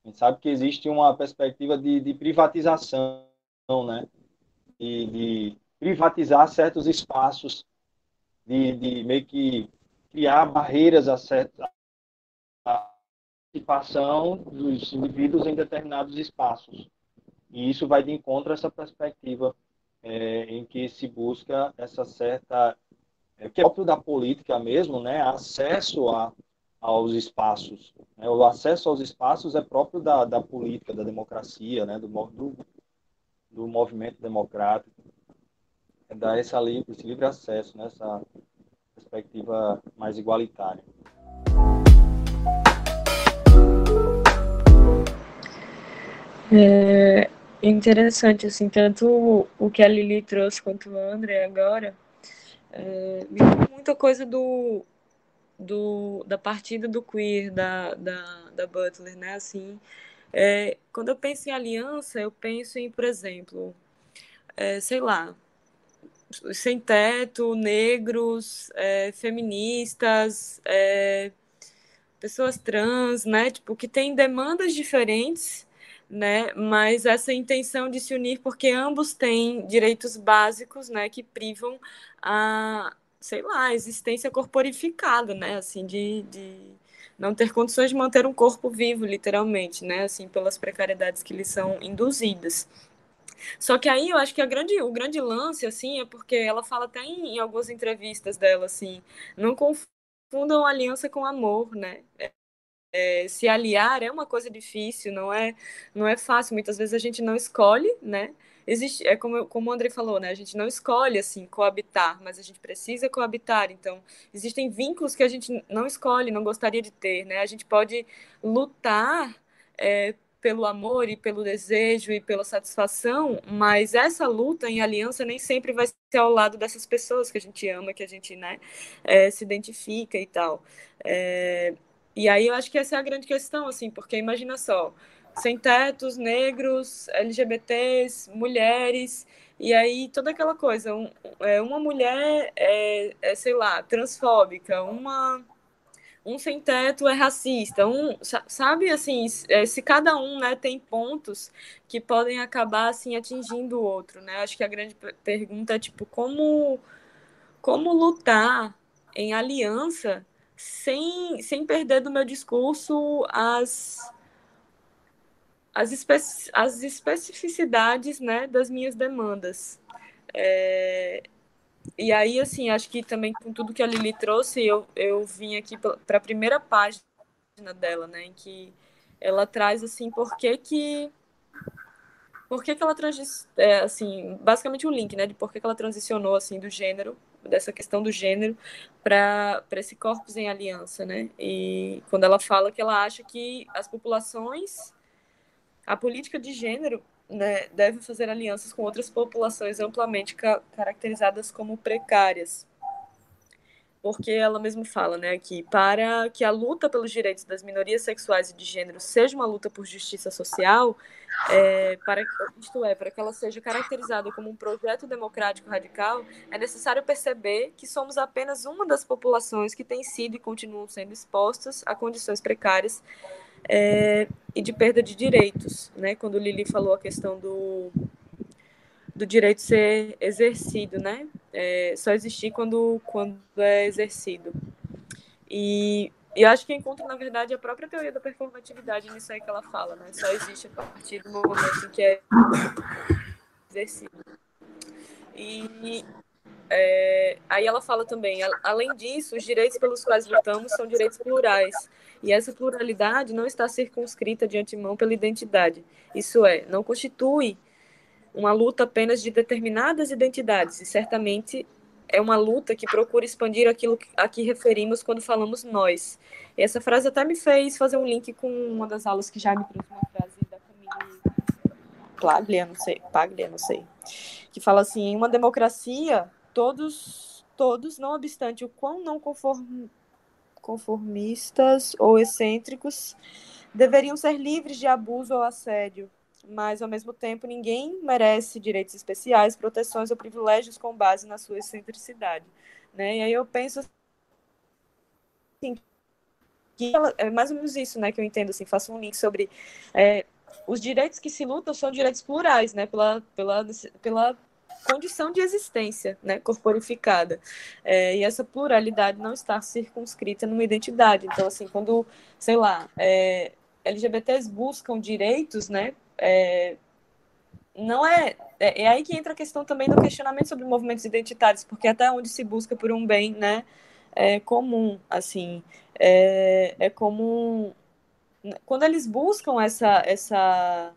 A gente sabe que existe uma perspectiva de, de privatização, né? De, de, privatizar certos espaços, de, de meio que criar barreiras a certa participação dos indivíduos em determinados espaços. E isso vai de encontro a essa perspectiva é, em que se busca essa certa, é, que é próprio da política mesmo, né, acesso a, aos espaços. Né? O acesso aos espaços é próprio da, da política, da democracia, né, do, do, do movimento democrático. É dar essa esse livre acesso, né, perspectiva mais igualitária. É interessante, assim, tanto o que a Lili trouxe quanto o André agora, é, me muita coisa do, do, da partida do queer, da, da, da Butler, né, assim, é, quando eu penso em aliança, eu penso em, por exemplo, é, sei lá, sem teto, negros, é, feministas, é, pessoas trans, né, tipo, que têm demandas diferentes, né? Mas essa intenção de se unir porque ambos têm direitos básicos, né, que privam a, sei lá, a existência corporificada, né, assim, de, de não ter condições de manter um corpo vivo, literalmente, né, assim, pelas precariedades que lhes são induzidas. Só que aí eu acho que a grande, o grande lance, assim, é porque ela fala até em, em algumas entrevistas dela, assim, não confundam aliança com amor, né? Se aliar é uma coisa difícil, não é, não é fácil. Muitas vezes a gente não escolhe, né? Existe, é como, como o André falou, né? A gente não escolhe, assim, coabitar, mas a gente precisa coabitar. Então, existem vínculos que a gente não escolhe, não gostaria de ter, né? A gente pode lutar é, pelo amor e pelo desejo e pela satisfação, mas essa luta em aliança nem sempre vai ser ao lado dessas pessoas que a gente ama, que a gente, né, é, se identifica e tal. É, e aí eu acho que essa é a grande questão, assim, porque imagina só, sem tetos, negros, LGBTs, mulheres, e aí toda aquela coisa, um, é, uma mulher é, é, sei lá, transfóbica, uma um sem teto é racista, um sabe assim, é, se cada um né, tem pontos que podem acabar assim atingindo o outro, né? Acho que a grande pergunta é tipo como como lutar em aliança sem, sem perder do meu discurso as, as, espe as especificidades né, das minhas demandas. É, e aí, assim, acho que também com tudo que a Lili trouxe, eu, eu vim aqui para a primeira página dela, né, em que ela traz, assim, por que que por que, que ela trans, é, assim, basicamente um link, né, de por que, que ela transicionou assim do gênero, dessa questão do gênero para esse corpus em aliança, né? E quando ela fala que ela acha que as populações a política de gênero né, deve fazer alianças com outras populações amplamente ca caracterizadas como precárias porque ela mesma fala, né, que para que a luta pelos direitos das minorias sexuais e de gênero seja uma luta por justiça social, é, para isto é, para que ela seja caracterizada como um projeto democrático radical, é necessário perceber que somos apenas uma das populações que tem sido e continuam sendo expostas a condições precárias é, e de perda de direitos, né? Quando Lili falou a questão do do direito ser exercido, né? É, só existir quando, quando é exercido. E, e acho que encontra, na verdade, a própria teoria da performatividade nisso aí que ela fala, né? Só existe a partir do momento em que é exercido. E é, aí ela fala também, além disso, os direitos pelos quais lutamos são direitos plurais. E essa pluralidade não está circunscrita de antemão pela identidade. Isso é, não constitui uma luta apenas de determinadas identidades, e certamente é uma luta que procura expandir aquilo a que referimos quando falamos nós. E essa frase até me fez fazer um link com uma das aulas que já me trouxe uma frase da Camille Paglia, não sei, Paglia, não sei, que fala assim, em uma democracia, todos, todos, não obstante o quão não conform, conformistas ou excêntricos, deveriam ser livres de abuso ou assédio, mas ao mesmo tempo ninguém merece direitos especiais, proteções ou privilégios com base na sua excentricidade, né? E aí eu penso assim, que é mais ou menos isso, né, que eu entendo assim, faço um link sobre é, os direitos que se lutam são direitos plurais, né, pela pela pela condição de existência, né, corporificada. É, e essa pluralidade não está circunscrita numa identidade. Então, assim, quando, sei lá, é, LGBTs buscam direitos, né, é, não é, é, é. aí que entra a questão também do questionamento sobre movimentos identitários, porque até onde se busca por um bem, né? É comum, assim. É, é comum. Quando eles buscam essa, essa,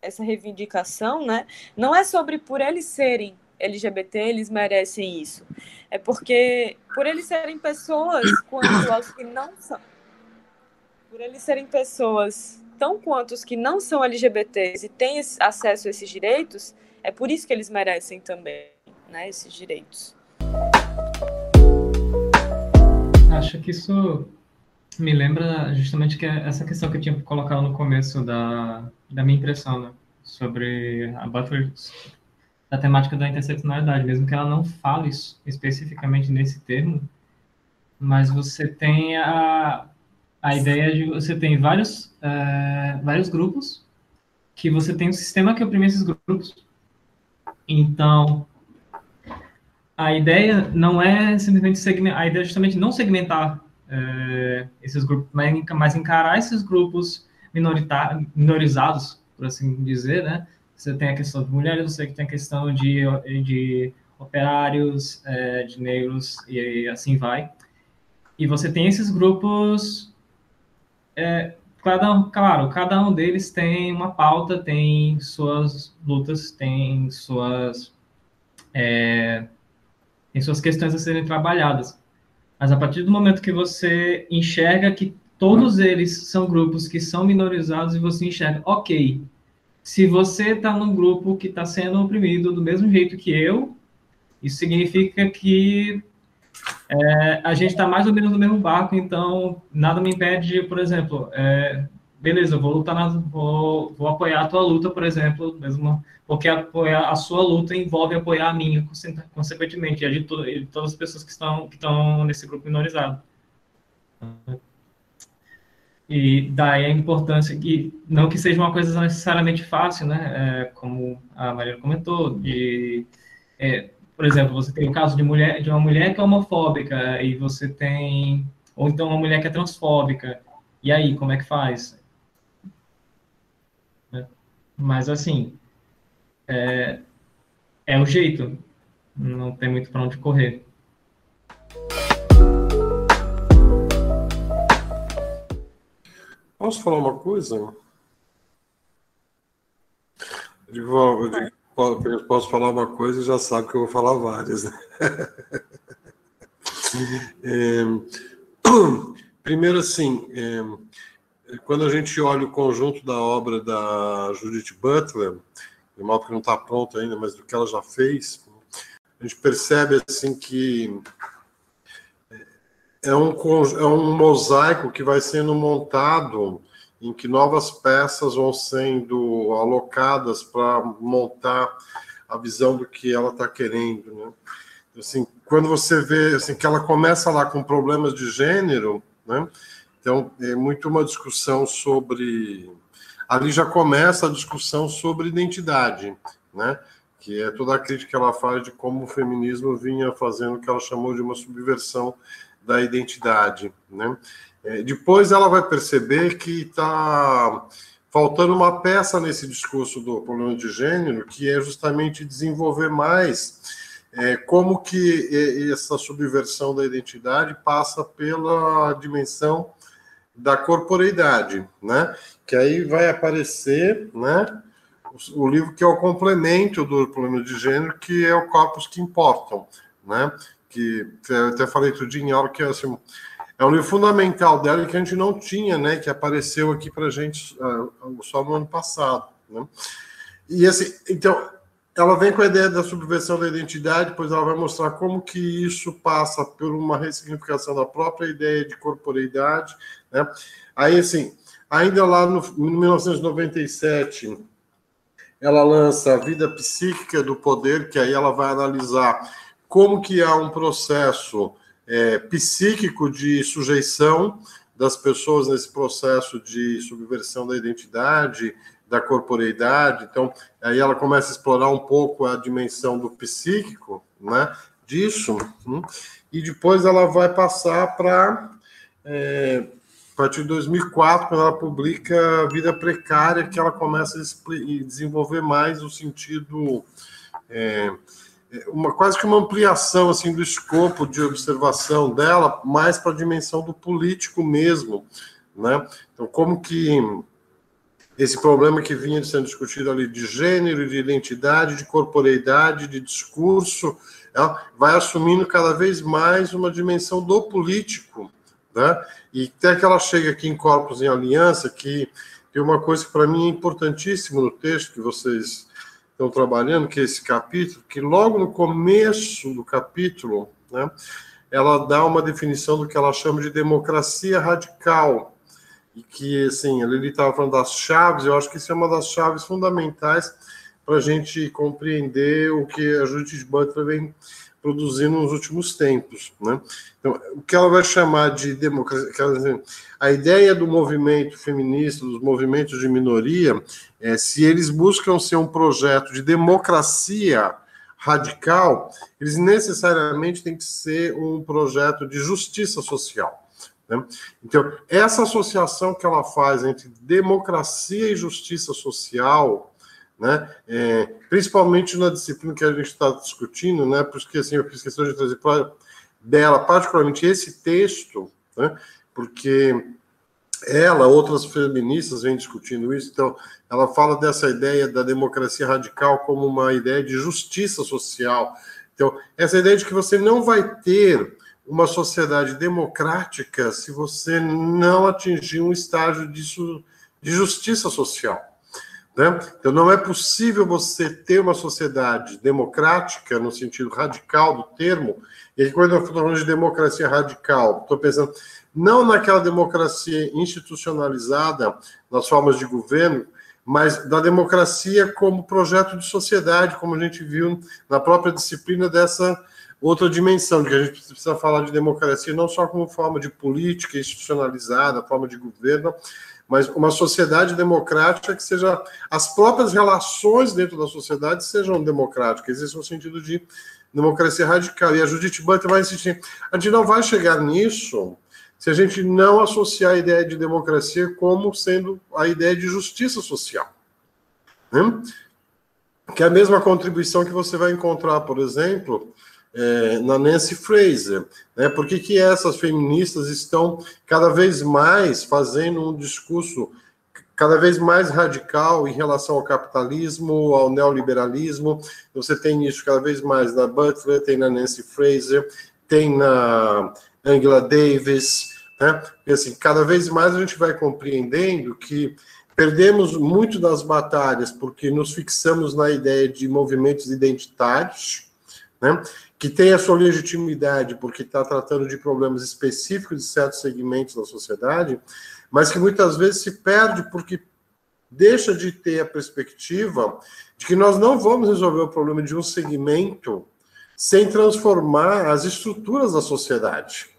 essa reivindicação, né? Não é sobre por eles serem LGBT, eles merecem isso. É porque, por eles serem pessoas, quanto aos que não são. Por eles serem pessoas tão quanto os que não são LGBTs e têm acesso a esses direitos, é por isso que eles merecem também né, esses direitos. Acho que isso me lembra justamente que essa questão que eu tinha colocado no começo da, da minha impressão né, sobre a Butler, da temática da interseccionalidade, mesmo que ela não fale especificamente nesse termo, mas você tem a, a ideia de você tem vários, uh, vários grupos, que você tem um sistema que oprime esses grupos. Então, a ideia não é simplesmente segmentar, a ideia é justamente não segmentar uh, esses grupos, mas, mas encarar esses grupos minorizados, por assim dizer, né? Você tem a questão de mulheres, você tem a questão de, de operários, uh, de negros, e assim vai. E você tem esses grupos é, cada, claro, cada um deles tem uma pauta, tem suas lutas, tem suas, é, tem suas questões a serem trabalhadas. Mas a partir do momento que você enxerga que todos eles são grupos que são minorizados e você enxerga, ok, se você está num grupo que está sendo oprimido do mesmo jeito que eu, isso significa que é, a gente está mais ou menos no mesmo barco, então nada me impede, por exemplo, é, beleza, vou lutar, na, vou, vou apoiar a tua luta, por exemplo, mesmo porque apoiar a sua luta envolve apoiar a minha, consequentemente, e a de, to, de todas as pessoas que estão, que estão nesse grupo minorizado. E daí a importância que não que seja uma coisa necessariamente fácil, né? É, como a Maria comentou, de é, por exemplo, você tem o caso de, mulher, de uma mulher que é homofóbica e você tem, ou então uma mulher que é transfóbica. E aí, como é que faz? Mas, assim, é, é o jeito. Não tem muito para onde correr. Posso falar uma coisa? Eu, eu posso falar uma coisa e já sabe que eu vou falar várias. Né? É, primeiro, assim, é, quando a gente olha o conjunto da obra da Judith Butler, de modo que não está pronto ainda, mas do que ela já fez, a gente percebe assim que é um, é um mosaico que vai sendo montado em que novas peças vão sendo alocadas para montar a visão do que ela está querendo, né? Assim, quando você vê assim, que ela começa lá com problemas de gênero, né? Então, é muito uma discussão sobre. Ali já começa a discussão sobre identidade, né? Que é toda a crítica que ela faz de como o feminismo vinha fazendo o que ela chamou de uma subversão da identidade, né? É, depois ela vai perceber que está faltando uma peça nesse discurso do problema de gênero, que é justamente desenvolver mais é, como que essa subversão da identidade passa pela dimensão da corporeidade, né? Que aí vai aparecer, né? O, livro que é o complemento do problema de gênero, que é o Corpos que Importam, né? Que até falei dia em aula que assim, é um livro fundamental dela que a gente não tinha, né? Que apareceu aqui para a gente uh, só no ano passado, né? E assim, então ela vem com a ideia da subversão da identidade, depois ela vai mostrar como que isso passa por uma ressignificação da própria ideia de corporeidade, né? Aí, assim, ainda lá no 1997, ela lança a vida psíquica do poder, que aí ela vai analisar como que há um processo é, psíquico de sujeição das pessoas nesse processo de subversão da identidade, da corporeidade. Então, aí ela começa a explorar um pouco a dimensão do psíquico, né? Disso, hum, e depois ela vai passar para é, a partir de 2004, quando ela publica Vida Precária, que ela começa a desenvolver mais o sentido, é, uma, quase que uma ampliação assim do escopo de observação dela, mais para a dimensão do político mesmo, né? Então, como que esse problema que vinha sendo discutido ali de gênero, de identidade, de corporeidade, de discurso, vai assumindo cada vez mais uma dimensão do político, né? E até que ela chega aqui em Corpos em Aliança, que tem uma coisa que para mim é importantíssima no texto que vocês estão trabalhando, que é esse capítulo, que logo no começo do capítulo, né, ela dá uma definição do que ela chama de democracia radical, e que, assim, ele estava falando das chaves, eu acho que isso é uma das chaves fundamentais para a gente compreender o que a Judith Butler vem produzindo nos últimos tempos. Né? Então, o que ela vai chamar de democracia, a ideia do movimento feminista, dos movimentos de minoria, é se eles buscam ser um projeto de democracia radical, eles necessariamente têm que ser um projeto de justiça social. Né? Então, essa associação que ela faz entre democracia e justiça social, né, é, principalmente na disciplina que a gente está discutindo, né, porque assim, eu fiz questão de trazer para dela, particularmente esse texto, né, porque ela, outras feministas vêm discutindo isso, então ela fala dessa ideia da democracia radical como uma ideia de justiça social. Então, essa ideia de que você não vai ter uma sociedade democrática se você não atingir um estágio disso, de justiça social. Né? Então, não é possível você ter uma sociedade democrática, no sentido radical do termo, e quando eu estou falando de democracia radical, estou pensando não naquela democracia institucionalizada nas formas de governo, mas da democracia como projeto de sociedade, como a gente viu na própria disciplina dessa outra dimensão, de que a gente precisa falar de democracia não só como forma de política institucionalizada, forma de governo, mas uma sociedade democrática que seja as próprias relações dentro da sociedade sejam democráticas. Esse é o sentido de democracia radical. E a Judith Butler vai insistir: a gente não vai chegar nisso se a gente não associar a ideia de democracia como sendo a ideia de justiça social. Né? Que é a mesma contribuição que você vai encontrar, por exemplo, é, na Nancy Fraser. Né? Por que, que essas feministas estão cada vez mais fazendo um discurso cada vez mais radical em relação ao capitalismo, ao neoliberalismo. Você tem isso cada vez mais na Butler, tem na Nancy Fraser, tem na Angela Davis, né? E, assim, cada vez mais a gente vai compreendendo que perdemos muito das batalhas porque nos fixamos na ideia de movimentos identitários, né? Que tem a sua legitimidade porque está tratando de problemas específicos de certos segmentos da sociedade, mas que muitas vezes se perde porque deixa de ter a perspectiva de que nós não vamos resolver o problema de um segmento sem transformar as estruturas da sociedade.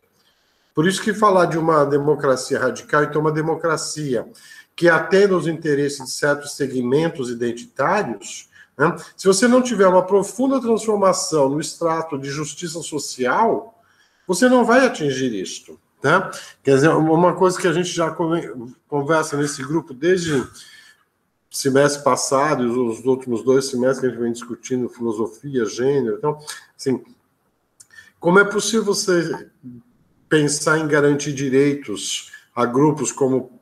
Por isso que falar de uma democracia radical, então uma democracia que atenda aos interesses de certos segmentos identitários, né? se você não tiver uma profunda transformação no extrato de justiça social, você não vai atingir isto. Né? Quer dizer, uma coisa que a gente já conversa nesse grupo desde semestre passado e os últimos dois semestres que a gente vem discutindo filosofia, gênero, então, assim, como é possível você pensar em garantir direitos a grupos como,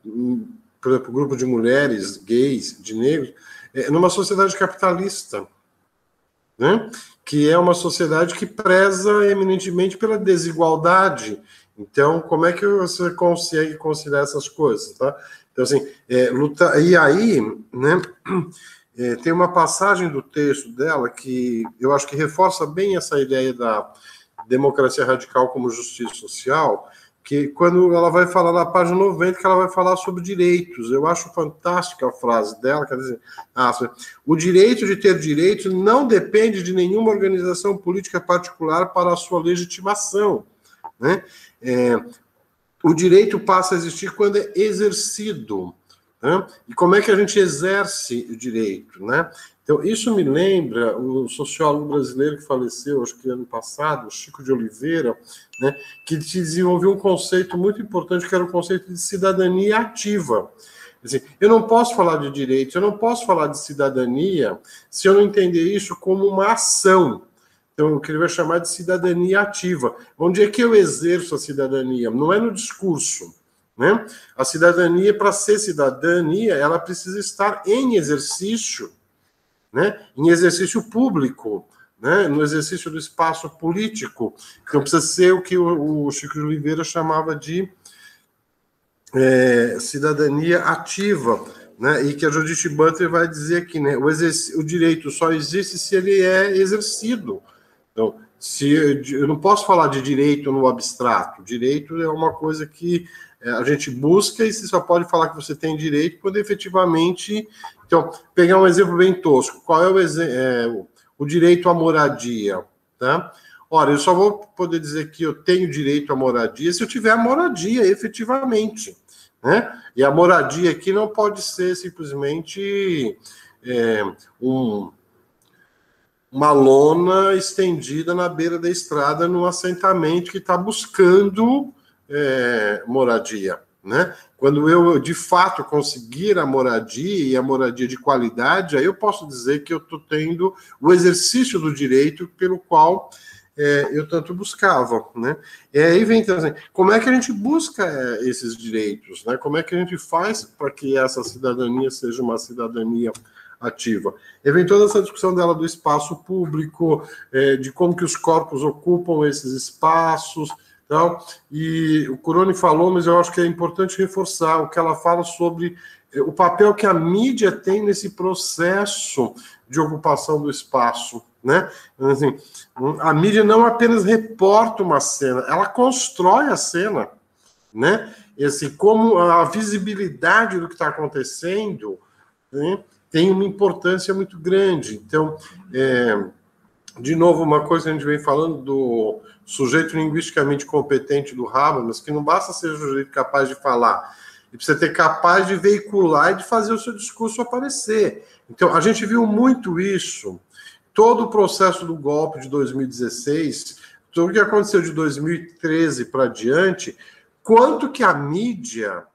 por exemplo, grupo de mulheres, gays, de negros, numa sociedade capitalista, né? que é uma sociedade que preza eminentemente pela desigualdade então, como é que você consegue conciliar essas coisas, tá? Então, assim, é, lutar, e aí, né, é, tem uma passagem do texto dela que eu acho que reforça bem essa ideia da democracia radical como justiça social, que quando ela vai falar na página 90, que ela vai falar sobre direitos. Eu acho fantástica a frase dela, quer dizer, ah, o direito de ter direito não depende de nenhuma organização política particular para a sua legitimação. Né? É, o direito passa a existir quando é exercido. Né? E como é que a gente exerce o direito? Né? Então, isso me lembra o sociólogo brasileiro que faleceu, acho que ano passado, Chico de Oliveira, né, que desenvolveu um conceito muito importante, que era o conceito de cidadania ativa. Assim, eu não posso falar de direitos, eu não posso falar de cidadania se eu não entender isso como uma ação. Então, o que ele vai chamar de cidadania ativa. Onde é que eu exerço a cidadania? Não é no discurso. Né? A cidadania, para ser cidadania, ela precisa estar em exercício, né? em exercício público, né? no exercício do espaço político. Então, precisa ser o que o, Chico de Oliveira chamava de é, cidadania ativa. Né, e que a Judith Butler vai dizer que né, o, o, direito só existe se ele é exercido. Então, se eu não posso falar de direito no abstrato. Direito é uma coisa que a gente busca e você só pode falar que você tem direito quando efetivamente. Então, pegar um exemplo bem tosco. Qual é o, é, o direito à moradia? Tá? Ora, eu só vou poder dizer que eu tenho direito à moradia se eu tiver a moradia, efetivamente. Né? E a moradia aqui não pode ser simplesmente é, um, uma lona estendida na beira da estrada num assentamento que está buscando é, moradia. Né? Quando eu de fato conseguir a moradia e a moradia de qualidade, aí eu posso dizer que eu estou tendo o exercício do direito pelo qual é, eu tanto buscava, né? E aí vem então, assim, como é que a gente busca é, esses direitos, né? Como é que a gente faz para que essa cidadania seja uma cidadania ativa. E vem toda essa discussão dela do espaço público, é, de como que os corpos ocupam esses espaços, tal. E o Curoni falou, mas eu acho que é importante reforçar o que ela fala sobre é, o papel que a mídia tem nesse processo de ocupação do espaço, né? Assim, a mídia não apenas reporta uma cena, ela constrói a cena, né? E assim, como a visibilidade do que está acontecendo, né? tem uma importância muito grande. Então, é, de novo, uma coisa que a gente vem falando do sujeito linguisticamente competente do Habermas, que não basta ser sujeito capaz de falar, e precisa ter capaz de veicular e de fazer o seu discurso aparecer. Então, a gente viu muito isso, todo o processo do golpe de 2016, tudo o que aconteceu de 2013 para diante, quanto que a mídia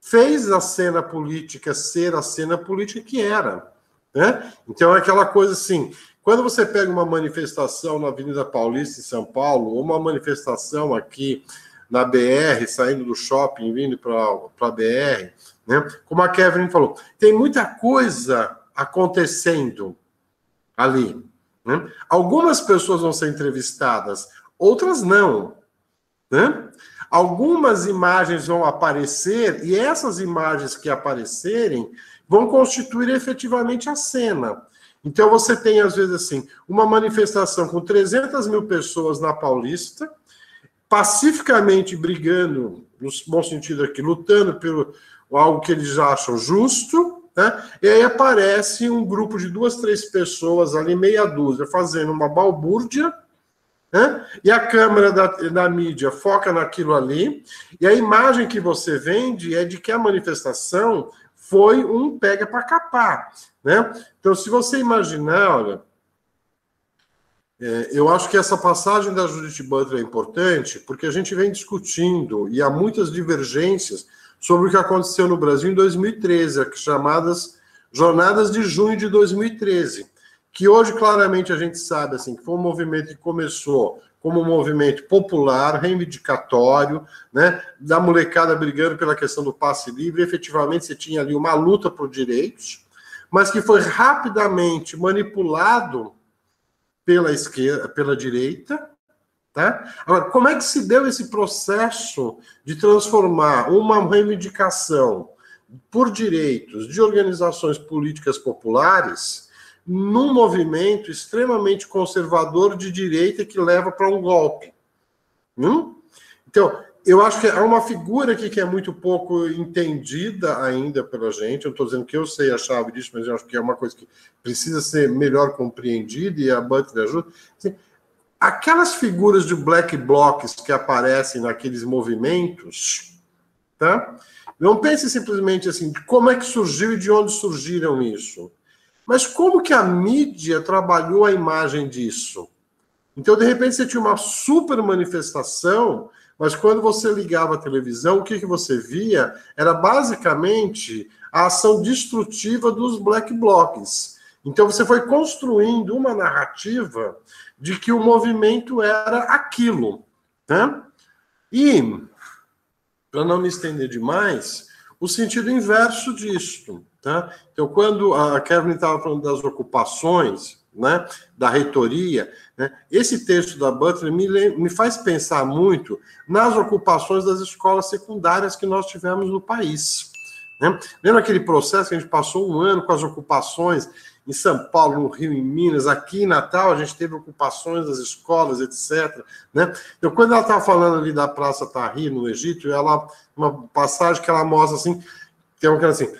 fez a cena política ser a cena política que era. Né? Então é aquela coisa assim, quando você pega uma manifestação na Avenida Paulista, em São Paulo, ou uma manifestação aqui na BR, saindo do shopping, vindo para a BR, né? como a Kevin falou, tem muita coisa acontecendo ali. Né? Algumas pessoas vão ser entrevistadas, outras não. Né? Algumas imagens vão aparecer, e essas imagens que aparecerem vão constituir efetivamente a cena. Então você tem, às vezes, assim, uma manifestação com 300 mil pessoas na Paulista, pacificamente brigando, no bom sentido aqui, lutando pelo algo que eles acham justo, né? e aí aparece um grupo de duas, três pessoas ali, meia dúzia, fazendo uma balbúrdia, né? e a câmera da, da mídia foca naquilo ali, e a imagem que você vende é de que a manifestação foi um pega para capar. Né? Então, se você imaginar, olha, é, eu acho que essa passagem da Judith Butler é importante porque a gente vem discutindo e há muitas divergências sobre o que aconteceu no Brasil em 2013, as chamadas Jornadas de Junho de 2013, que hoje claramente a gente sabe assim que foi um movimento que começou como um movimento popular, reivindicatório, né, da molecada brigando pela questão do passe livre, efetivamente você tinha ali uma luta por direitos, mas que foi rapidamente manipulado pela esquerda, pela direita, tá? Agora, como é que se deu esse processo de transformar uma reivindicação por direitos de organizações políticas populares num movimento extremamente conservador de direita que leva para um golpe? Hum? Então, eu acho que há uma figura aqui que é muito pouco entendida ainda pela gente. Eu estou dizendo que eu sei a chave disso, mas eu acho que é uma coisa que precisa ser melhor compreendida e a Butler ajuda. Assim, aquelas figuras de black blocs que aparecem naqueles movimentos, tá? Não pense simplesmente assim, como é que surgiu e de onde surgiram isso. Mas como que a mídia trabalhou a imagem disso? Então, de repente, você tinha uma super manifestação mas quando você ligava a televisão, o que, que você via era basicamente a ação destrutiva dos black blocs. Então você foi construindo uma narrativa de que o movimento era aquilo. Né? E, para não me estender demais, o sentido inverso disto. Tá? Então, quando a Kevin estava falando das ocupações, né, da reitoria, né, esse texto da Butler me, me faz pensar muito nas ocupações das escolas secundárias que nós tivemos no país. Né? Lembra aquele processo que a gente passou um ano com as ocupações em São Paulo, no Rio, em Minas, aqui em Natal, a gente teve ocupações das escolas, etc. Né? Então, quando ela estava falando ali da Praça Tahrir, no Egito, ela, uma passagem que ela mostra assim, tem uma assim,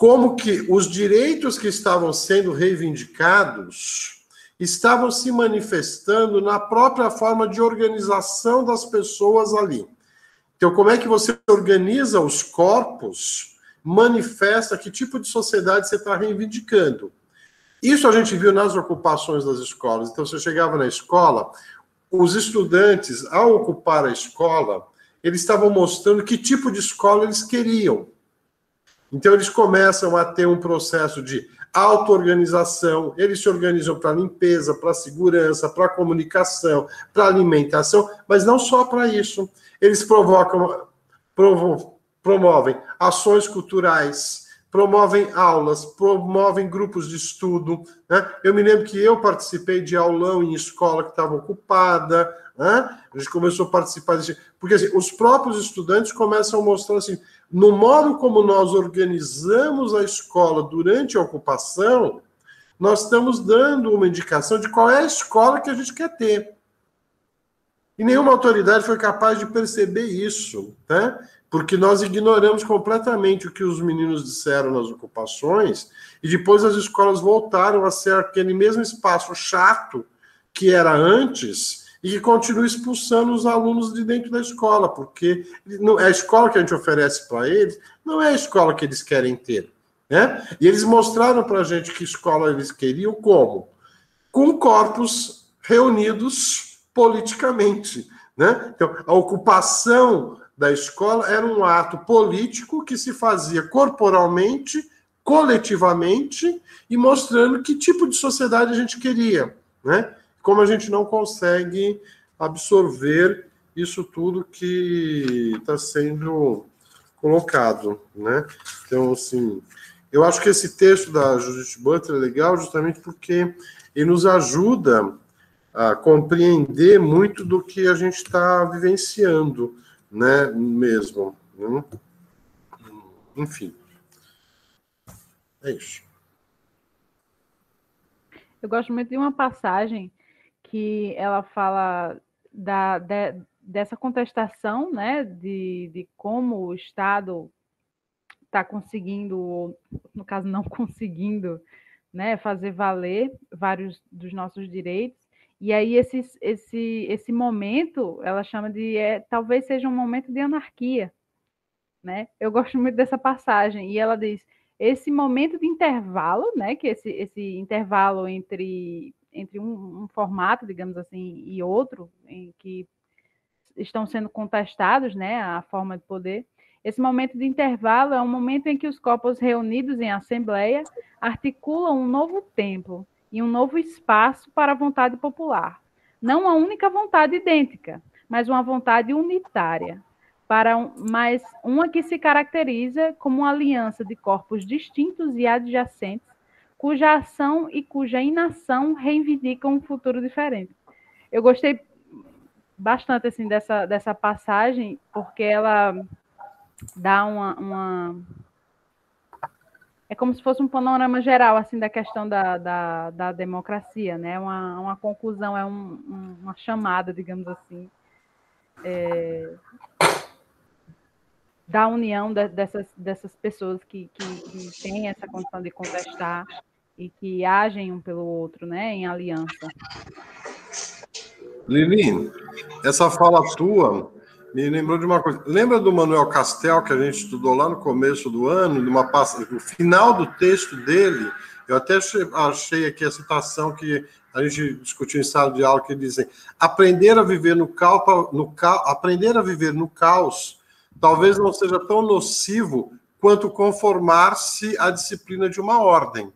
como que os direitos que estavam sendo reivindicados estavam se manifestando na própria forma de organização das pessoas ali. Então, como é que você organiza os corpos, manifesta que tipo de sociedade você está reivindicando. Isso a gente viu nas ocupações das escolas. Então, você chegava na escola, os estudantes, ao ocupar a escola, eles estavam mostrando que tipo de escola eles queriam. Então, eles começam a ter um processo de auto-organização, eles se organizam para limpeza, para segurança, para comunicação, para alimentação, mas não só para isso. Eles provocam, provo, promovem ações culturais, promovem aulas, promovem grupos de estudo. Né? Eu me lembro que eu participei de aulão em escola que estava ocupada, né? a gente começou a participar disso, porque assim, os próprios estudantes começam a mostrar assim, no modo como nós organizamos a escola durante a ocupação, nós estamos dando uma indicação de qual é a escola que a gente quer ter. E nenhuma autoridade foi capaz de perceber isso, né? Porque nós ignoramos completamente o que os meninos disseram nas ocupações, e depois as escolas voltaram a ser aquele mesmo espaço chato que era antes, e que continue expulsando os alunos de dentro da escola, porque é a escola que a gente oferece para eles não é a escola que eles querem ter. Né? E eles mostraram para a gente que escola eles queriam como? Com corpos reunidos politicamente. Né? Então, a ocupação da escola era um ato político que se fazia corporalmente, coletivamente e mostrando que tipo de sociedade a gente queria, né? Como a gente não consegue absorver isso tudo que está sendo colocado, né? Então, assim, eu acho que esse texto da Judith Butler é legal justamente porque ele nos ajuda a compreender muito do que a gente está vivenciando, né? Mesmo. Né? Enfim. É isso. Eu gosto muito de uma passagem que ela fala da, de, dessa contestação, né, de, de como o Estado está conseguindo, no caso não conseguindo, né, fazer valer vários dos nossos direitos. E aí esse, esse, esse momento, ela chama de, é, talvez seja um momento de anarquia, né? Eu gosto muito dessa passagem e ela diz esse momento de intervalo, né, que esse, esse intervalo entre entre um, um formato, digamos assim, e outro, em que estão sendo contestados, né, a forma de poder. Esse momento de intervalo é um momento em que os corpos reunidos em assembleia articulam um novo tempo e um novo espaço para a vontade popular. Não a única vontade idêntica, mas uma vontade unitária, para um, mas uma que se caracteriza como uma aliança de corpos distintos e adjacentes, cuja ação e cuja inação reivindicam um futuro diferente. Eu gostei bastante assim dessa, dessa passagem, porque ela dá uma, uma, É como se fosse um panorama geral assim da questão da, da, da democracia, né? Uma, uma conclusão, é um, uma chamada, digamos assim, é, da união de, dessas, dessas pessoas que, que, que têm essa condição de contestar e que agem um pelo outro, né? Em aliança. Lili, essa fala tua me lembrou de uma coisa. Lembra do Manuel Castel, que a gente estudou lá no começo do ano, numa no final do texto dele, eu até achei aqui a citação que a gente discutiu em sala de aula, que dizem aprender a viver no caos, no caos, aprender a viver no caos talvez não seja tão nocivo quanto conformar-se à disciplina de uma ordem.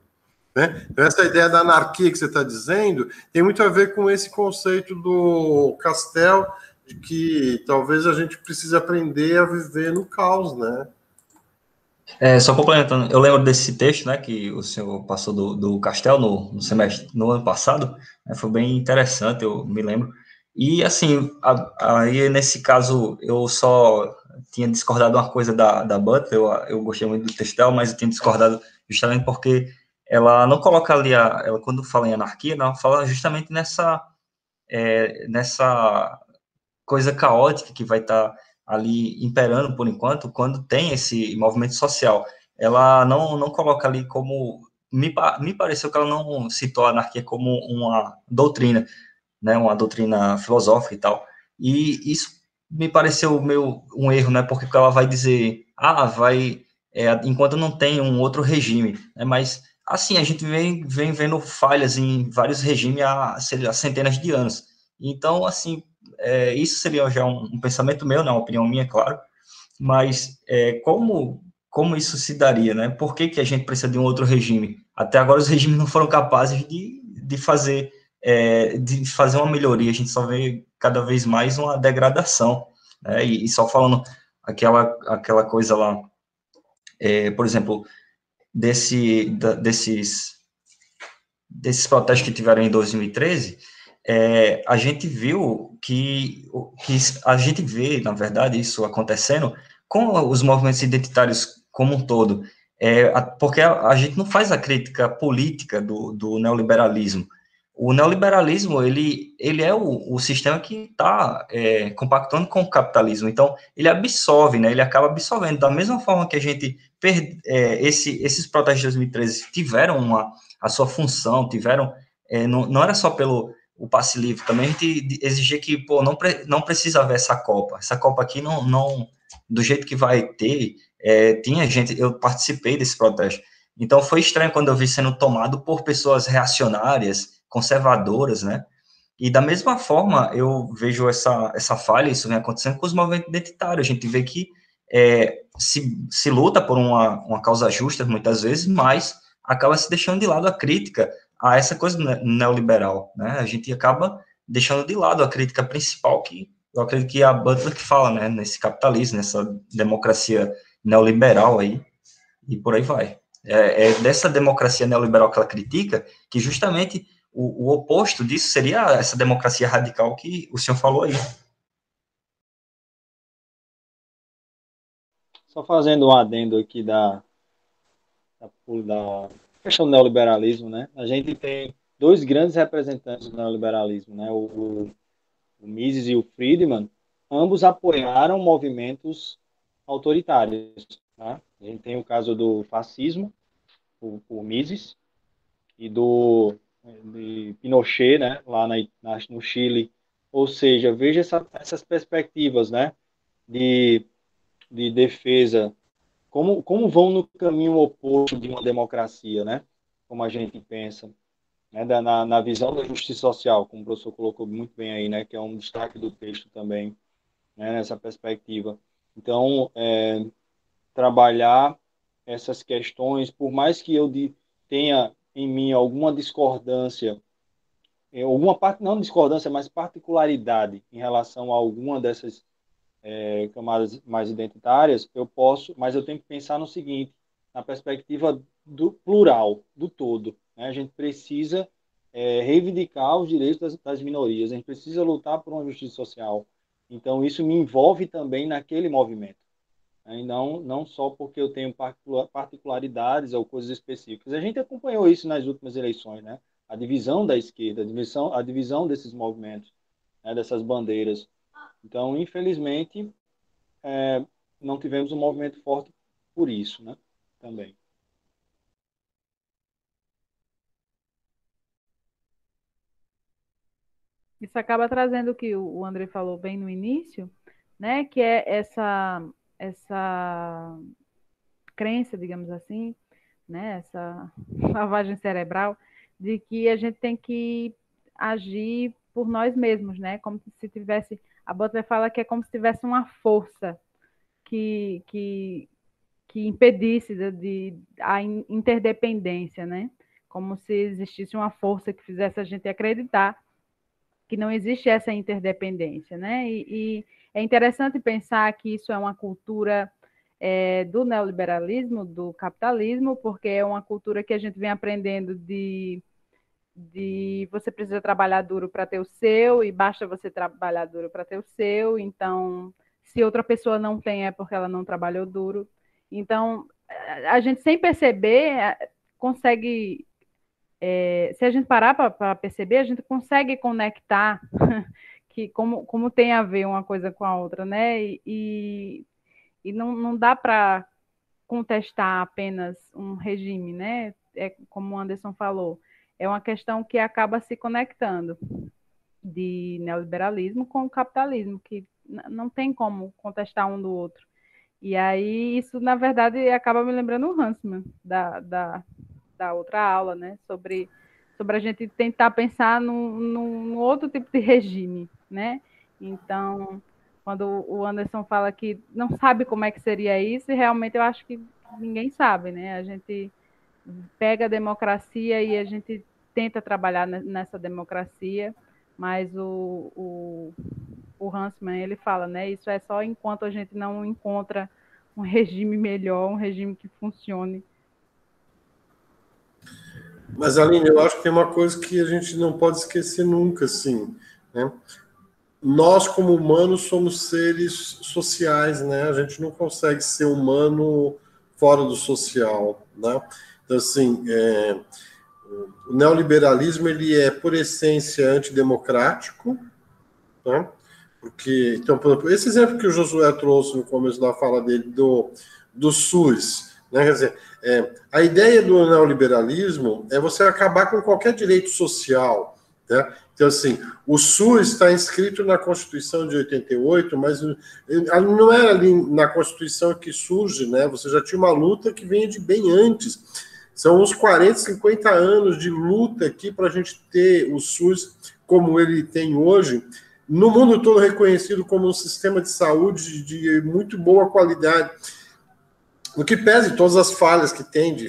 Né? Então, essa ideia da anarquia que você está dizendo tem muito a ver com esse conceito do Castel, de que talvez a gente precise aprender a viver no caos, né? É, só complementando, eu lembro desse texto, né, que o senhor passou do, do Castel no, no semestre, no ano passado, né, foi bem interessante, eu me lembro. E, assim, aí nesse caso, eu só tinha discordado uma coisa da, da Butler, eu, eu gostei muito do texto dela, mas eu tinha discordado justamente porque ela não coloca ali, a, ela quando fala em anarquia, ela fala justamente nessa, é, nessa coisa caótica que vai estar tá ali imperando por enquanto, quando tem esse movimento social. Ela não, não coloca ali como. Me, me pareceu que ela não citou a anarquia como uma doutrina, né, uma doutrina filosófica e tal. E isso me pareceu meio um erro, né, porque ela vai dizer, ah, vai, é, enquanto não tem um outro regime, né, mas assim, a gente vem, vem vendo falhas em vários regimes há, há centenas de anos. Então, assim, é, isso seria já um, um, pensamento meu, né, uma opinião minha, claro, mas é, como, como isso se daria, né? Por que, que a gente precisa de um outro regime? Até agora os regimes não foram capazes de, de fazer é, de fazer uma melhoria, a gente só vê cada vez mais uma degradação, né? E, e só falando aquela, aquela coisa lá, é, por exemplo, desse, da, desses, desses protestos que tiveram em 2013, é, a gente viu que, que a gente vê, na verdade, isso acontecendo com os movimentos identitários como um todo, é, porque a, a, gente não faz a crítica política do, do neoliberalismo. O neoliberalismo, ele, ele é o, o sistema que está é, compactando com o capitalismo, então ele absorve, né, ele acaba absorvendo, da mesma forma que a gente, é, esse, esses protestos de 2013 tiveram uma, a sua função, tiveram, é, não, não era só pelo o passe livre, também a gente exigia que, pô, não, pre, não precisa haver essa Copa, essa Copa aqui não, não do jeito que vai ter, é, tinha gente, eu participei desse protesto, então foi estranho quando eu vi sendo tomado por pessoas reacionárias, conservadoras, né, E da mesma forma, eu vejo essa, essa falha, isso vem acontecendo com os movimentos identitários. A gente vê que é, se, se luta por uma, uma causa justa, muitas vezes, mas acaba se deixando de lado a crítica a essa coisa neoliberal, né? A gente acaba deixando de lado a crítica principal que eu acredito que é a Butler que fala, né, nesse capitalismo, nessa democracia neoliberal aí, e por aí vai. É, é dessa democracia neoliberal que ela critica que justamente o, o, oposto disso seria essa democracia radical que o senhor falou aí. Só fazendo um adendo aqui da, da, da questão do neoliberalismo, né? A gente tem dois grandes representantes do neoliberalismo, né? O, o, Mises e o Friedman, ambos apoiaram movimentos autoritários. Tá? A gente tem o caso do fascismo, o, o Mises, e do Pinochet, né, lá na, na, no Chile. Ou seja, veja essa, essas perspectivas, né, de, de defesa, como, como vão no caminho oposto de uma democracia, né, como a gente pensa, né, da, na, na visão da justiça social, como o professor colocou muito bem aí, né, que é um destaque do texto também, né, nessa perspectiva. Então, é, trabalhar essas questões, por mais que eu de, tenha em mim alguma discordância, é, alguma parte, não discordância, mas particularidade em relação a alguma dessas é, camadas mais identitárias, eu posso, mas eu tenho que pensar no seguinte, na perspectiva do plural, do todo. Né? A gente precisa é, reivindicar os direitos das, das minorias, a gente precisa lutar por uma justiça social. Então, isso me envolve também naquele movimento. Né? Não, não só porque eu tenho particularidades ou coisas específicas. A gente acompanhou isso nas últimas eleições, né? A divisão da esquerda, a divisão, a divisão desses movimentos, né? dessas bandeiras. Então, infelizmente, é, não tivemos um movimento forte por isso, né? Também. Isso acaba trazendo o que o André falou bem no início, né? Que é essa essa crença, digamos assim, né, essa lavagem cerebral de que a gente tem que agir por nós mesmos, né? Como se tivesse a Butler fala que é como se tivesse uma força que que, que impedisse de, de a interdependência, né? Como se existisse uma força que fizesse a gente acreditar que não existe essa interdependência, né? E, e é interessante pensar que isso é uma cultura é, do neoliberalismo, do capitalismo, porque é uma cultura que a gente vem aprendendo de, de você precisa trabalhar duro para ter o seu e basta você trabalhar duro para ter o seu. Então, se outra pessoa não tem, é porque ela não trabalhou duro. Então, a gente sem perceber consegue é, se a gente parar para perceber, a gente consegue conectar que como, como tem a ver uma coisa com a outra, né? E, e não, não dá para contestar apenas um regime, né? É como o Anderson falou, é uma questão que acaba se conectando de neoliberalismo com o capitalismo, que não tem como contestar um do outro. E aí, isso, na verdade, acaba me lembrando o Hansman, da, da, da outra aula, né? Sobre, sobre a gente tentar pensar num, num outro tipo de regime, né? Então, quando o Anderson fala que não sabe como é que seria isso, realmente eu acho que ninguém sabe, né? A gente pega a democracia e a gente tenta trabalhar nessa democracia, mas o, o, o Hansman, ele fala, né? Isso é só enquanto a gente não encontra um regime melhor, um regime que funcione. Mas, Aline, eu acho que tem uma coisa que a gente não pode esquecer nunca, assim, né? nós, como humanos, somos seres sociais, né? A gente não consegue ser humano fora do social, né? Então, assim, é, o neoliberalismo, ele é, por essência, antidemocrático, né? Porque, então, por exemplo, esse exemplo que o Josué trouxe no começo da fala dele do, do SUS, né? Quer dizer, é, a ideia do neoliberalismo é você acabar com qualquer direito social, né? Então, assim, o SUS está inscrito na Constituição de 88, mas não era ali na Constituição que surge, né? Você já tinha uma luta que vinha de bem antes. São uns 40, 50 anos de luta aqui para a gente ter o SUS como ele tem hoje, no mundo todo reconhecido como um sistema de saúde de muito boa qualidade. O que pese todas as falhas que tem de,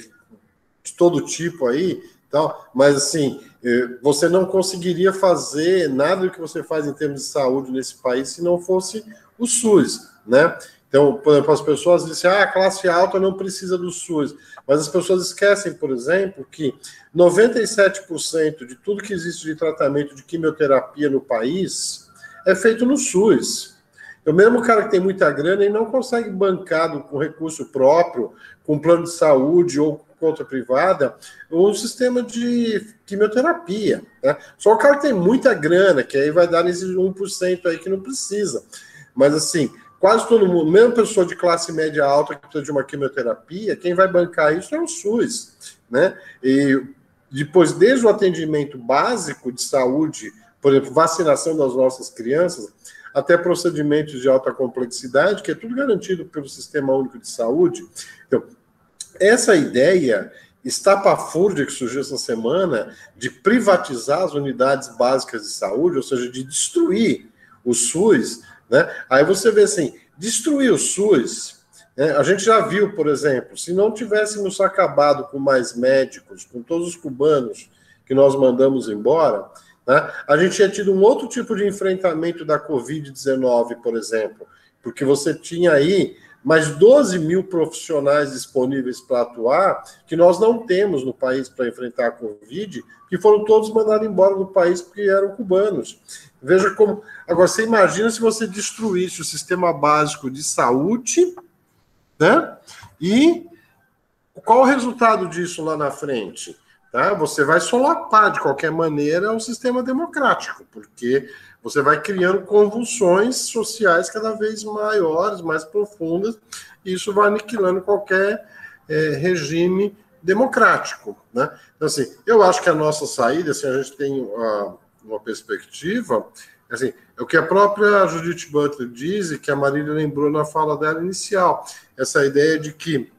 de todo tipo aí, tal, mas assim, eh, você não conseguiria fazer nada do que você faz em termos de saúde nesse país se não fosse o SUS, né? Então, por exemplo, as pessoas dizem, ah, a classe alta não precisa do SUS. Mas as pessoas esquecem, por exemplo, que 97% de tudo que existe de tratamento de quimioterapia no país é feito no SUS. Então, mesmo o cara que tem muita grana, ele não consegue bancado com recurso próprio, com plano de saúde ou conta privada, um sistema de quimioterapia. Né? Só o cara que tem muita grana, que aí vai dar nesse 1% aí que não precisa. Mas assim, quase todo mundo, mesmo pessoa de classe média alta que precisa de uma quimioterapia, quem vai bancar isso é o SUS, né? E depois, desde o atendimento básico de saúde, por exemplo, vacinação das nossas crianças, até procedimentos de alta complexidade, que é tudo garantido pelo Sistema Único de Saúde. Então, essa ideia estapafúrdia que surgiu essa semana de privatizar as unidades básicas de saúde, ou seja, de destruir o SUS, né? Aí você vê assim, destruir o SUS, né? a gente já viu, por exemplo, se não tivéssemos acabado com mais médicos, com todos os cubanos que nós mandamos embora, né? a gente tinha tido um outro tipo de enfrentamento da Covid-19, por exemplo, porque você tinha aí mais 12 mil profissionais disponíveis para atuar, que nós não temos no país para enfrentar a Covid, que foram todos mandados embora do país porque eram cubanos. Veja como. Agora, você imagina se você destruísse o sistema básico de saúde, né? E qual o resultado disso lá na frente? Tá? Você vai solapar de qualquer maneira o sistema democrático, porque você vai criando convulsões sociais cada vez maiores, mais profundas, e isso vai aniquilando qualquer é, regime democrático. Né? Então, assim, eu acho que a nossa saída, assim, a gente tem uh, uma perspectiva, assim, é o que a própria Judith Butler diz e que a Marília lembrou na fala dela inicial, essa ideia de que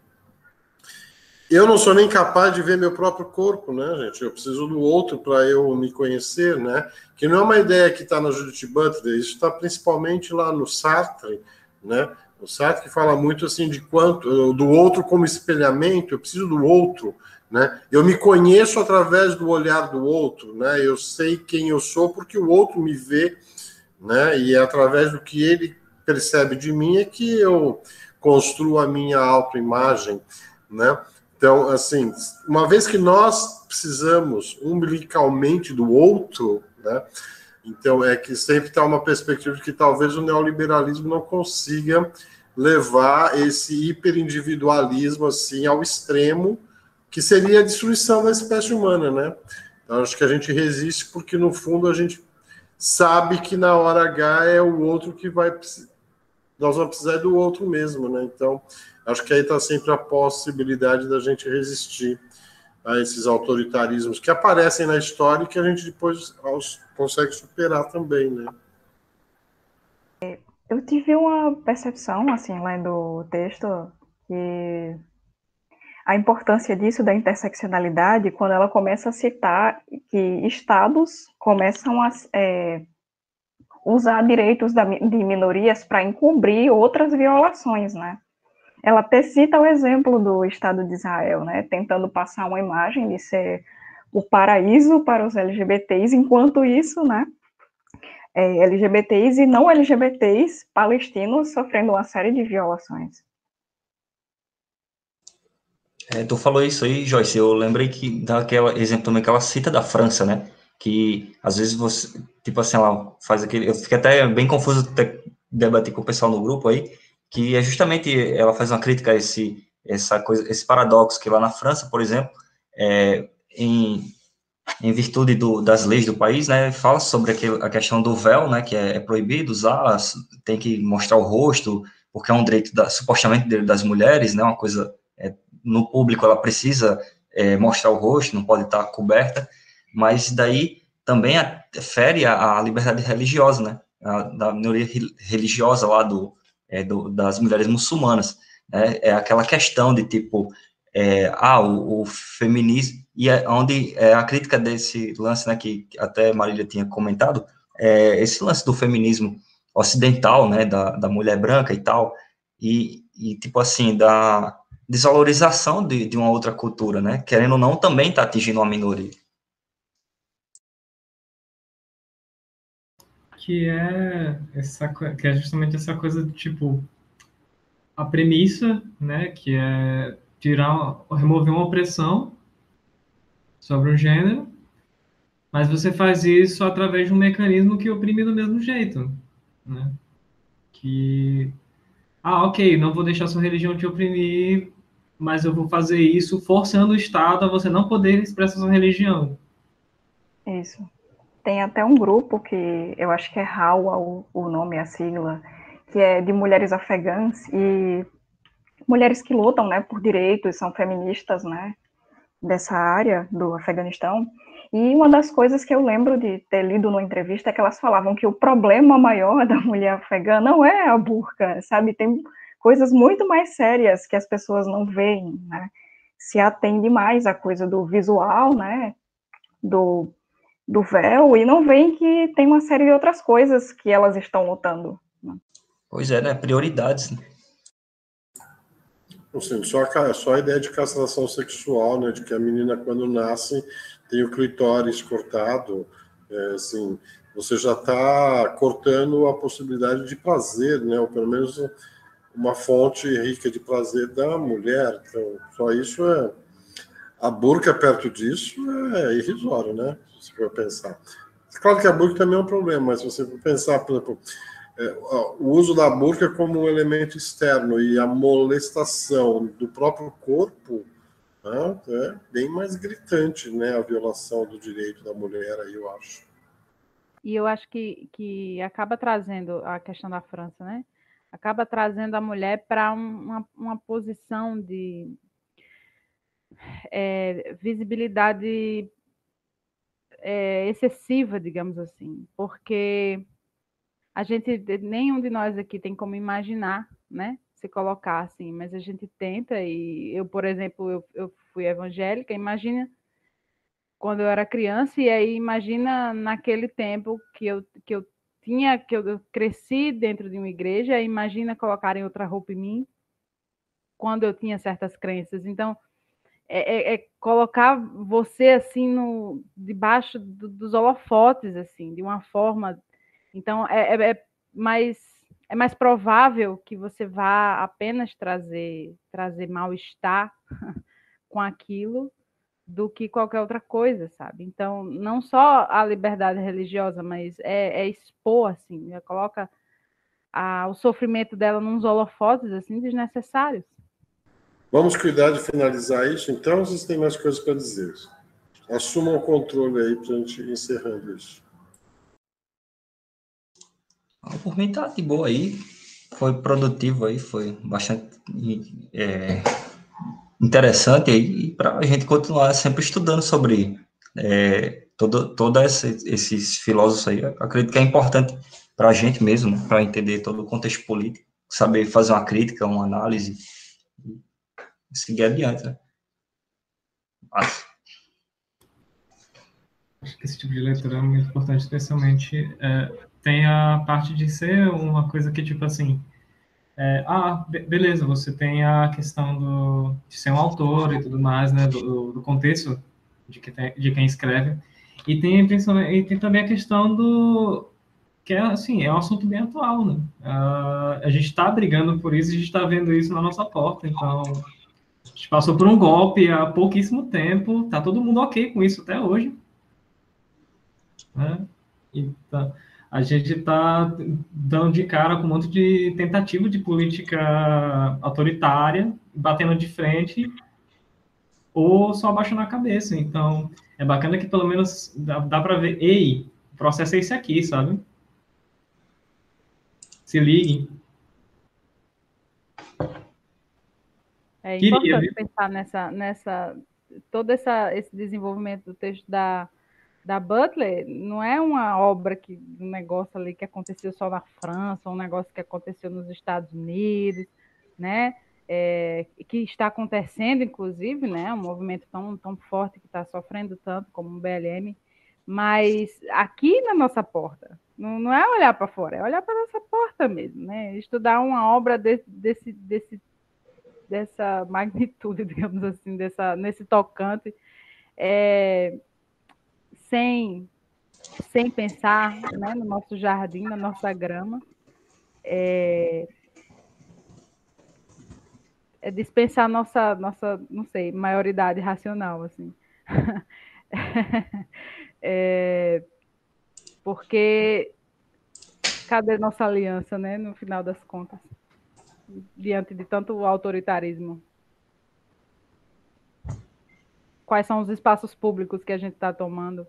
eu não sou nem capaz de ver meu próprio corpo, né, gente? Eu preciso do outro para eu me conhecer, né? Que não é uma ideia que está na Judith Butler, isso está principalmente lá no Sartre, né? O Sartre que fala muito assim de quanto do outro como espelhamento, eu preciso do outro, né? Eu me conheço através do olhar do outro, né? Eu sei quem eu sou porque o outro me vê, né? E é através do que ele percebe de mim é que eu construo a minha autoimagem, né? Então, assim, uma vez que nós precisamos umbilicalmente do outro, né? Então, é que sempre está uma perspectiva de que talvez o neoliberalismo não consiga levar esse hiperindividualismo assim ao extremo, que seria a destruição da espécie humana, né? Então, acho que a gente resiste porque, no fundo, a gente sabe que na hora H é o outro que vai. Nós vamos precisar do outro mesmo, né? Então, Acho que aí está sempre a possibilidade da gente resistir a esses autoritarismos que aparecem na história e que a gente depois consegue superar também, né? Eu tive uma percepção, assim, lendo o texto, que a importância disso, da interseccionalidade, quando ela começa a citar que estados começam a é, usar direitos de minorias para encobrir outras violações, né? ela até cita o exemplo do Estado de Israel, né, tentando passar uma imagem de ser o paraíso para os LGBTs, enquanto isso, né, é, LGBTs e não LGBTs palestinos sofrendo uma série de violações. É, tu falou isso aí, Joyce, eu lembrei que daquela exemplo também que ela cita da França, né, que às vezes você, tipo assim, ela faz aquele, eu fiquei até bem confuso debater com o pessoal no grupo aí, que é justamente ela faz uma crítica a esse essa coisa, esse paradoxo que lá na França, por exemplo, é, em, em virtude do, das leis do país, né, fala sobre aquele, a questão do véu, né, que é, é, proibido usar, tem que mostrar o rosto, porque é um direito da, supostamente das mulheres, né, uma coisa é, no público ela precisa é, mostrar o rosto, não pode estar coberta, mas daí também fere a, a liberdade religiosa, né, a, da minoria religiosa lá do, é, do, das mulheres muçulmanas. Né? É aquela questão de tipo, é, ah, o, o, feminismo, e é onde é, a crítica desse lance, né, que até Marília tinha comentado, é esse lance do feminismo ocidental, né, da, da mulher branca e tal, e, e tipo assim, da desvalorização de, de uma outra cultura, né, querendo ou não, também está atingindo uma minoria. Que é, essa, que é justamente essa coisa do tipo, a premissa, né, que é tirar, remover uma opressão sobre um gênero, mas você faz isso através de um mecanismo que oprime do mesmo jeito, né? Que, ah, ok, não vou deixar sua religião te oprimir, mas eu vou fazer isso forçando o Estado a você não poder expressar sua religião. Isso. Tem até um grupo que eu acho que é RAWA o, o nome, a sigla, que é de mulheres afegãs e mulheres que lutam, né, por direitos, são feministas, né, dessa área do Afeganistão. E uma das coisas que eu lembro de ter lido numa entrevista é que elas falavam que o problema maior da mulher afegã não é a burca, sabe? Tem coisas muito mais sérias que as pessoas não veem, né? Se atende mais à coisa do visual, né? Do, do véu, e não veem que tem uma série de outras coisas que elas estão lutando. Né? Pois é, né? Prioridades. Né? Assim, só, a, só a ideia de castração sexual, né, de que a menina, quando nasce, tem o clitóris cortado, é, assim, você já está cortando a possibilidade de prazer, né, ou pelo menos uma fonte rica de prazer da mulher. Então, só isso é. A burca perto disso é irrisório, né? Se for pensar. Claro que a burca também é um problema, mas se você for pensar, por exemplo, é, o uso da burca como um elemento externo e a molestação do próprio corpo né, é bem mais gritante, né, a violação do direito da mulher aí, eu acho. E eu acho que, que acaba trazendo a questão da França, né? Acaba trazendo a mulher para uma, uma posição de é, visibilidade é, excessiva, digamos assim, porque a gente, nenhum de nós aqui tem como imaginar, né? Se colocar assim, mas a gente tenta, e eu, por exemplo, eu, eu fui evangélica, imagina quando eu era criança, e aí imagina naquele tempo que eu, que eu tinha, que eu cresci dentro de uma igreja, imagina colocarem outra roupa em mim quando eu tinha certas crenças. Então, é, é, é colocar você assim no debaixo do, dos holofotes, assim, de uma forma então, é, é, é, mais, é mais provável que você vá apenas trazer, trazer mal-estar com aquilo do que qualquer outra coisa, sabe? Então, não só a liberdade religiosa, mas é, é expor, assim, né? coloca a, o sofrimento dela nos holofotes, assim, desnecessários. Vamos cuidar de finalizar isso, então, vocês têm mais coisas para dizer? Assumam o controle aí para a gente ir encerrando isso. Por mim tá de boa aí. Foi produtivo aí, foi bastante é, interessante aí para a gente continuar sempre estudando sobre é, todo, todo esse, esses filósofos aí. acredito que é importante para a gente mesmo, né, para entender todo o contexto político, saber fazer uma crítica, uma análise seguir adiante. Né? Acho que esse tipo de leitura é muito importante, especialmente é, tem a parte de ser uma coisa que, tipo assim, é, ah, beleza, você tem a questão do, de ser um autor e tudo mais, né, do, do contexto de, que tem, de quem escreve, e tem, e tem também a questão do, que é, assim, é um assunto bem atual, né, uh, a gente está brigando por isso, a gente está vendo isso na nossa porta, então, a gente passou por um golpe há pouquíssimo tempo, tá todo mundo ok com isso até hoje, né, então a gente está dando de cara com um monte de tentativa de política autoritária, batendo de frente, ou só abaixando a cabeça. Então, é bacana que pelo menos dá, dá para ver, ei, o processo é esse aqui, sabe? Se ligue. É importante pensar nessa, nessa todo essa, esse desenvolvimento do texto da da Butler não é uma obra que um negócio ali que aconteceu só na França, um negócio que aconteceu nos Estados Unidos, né? é, que está acontecendo, inclusive, né, um movimento tão, tão forte que está sofrendo tanto como o BLM, mas aqui na nossa porta, não, não é olhar para fora, é olhar para nossa porta mesmo, né, estudar uma obra de, desse, desse, dessa magnitude, digamos assim, dessa, nesse tocante, é, sem, sem pensar né, no nosso jardim, na nossa grama, é, é dispensar nossa, nossa, não sei, maioridade racional, assim. é, porque cadê nossa aliança, né, no final das contas, diante de tanto autoritarismo? Quais são os espaços públicos que a gente está tomando?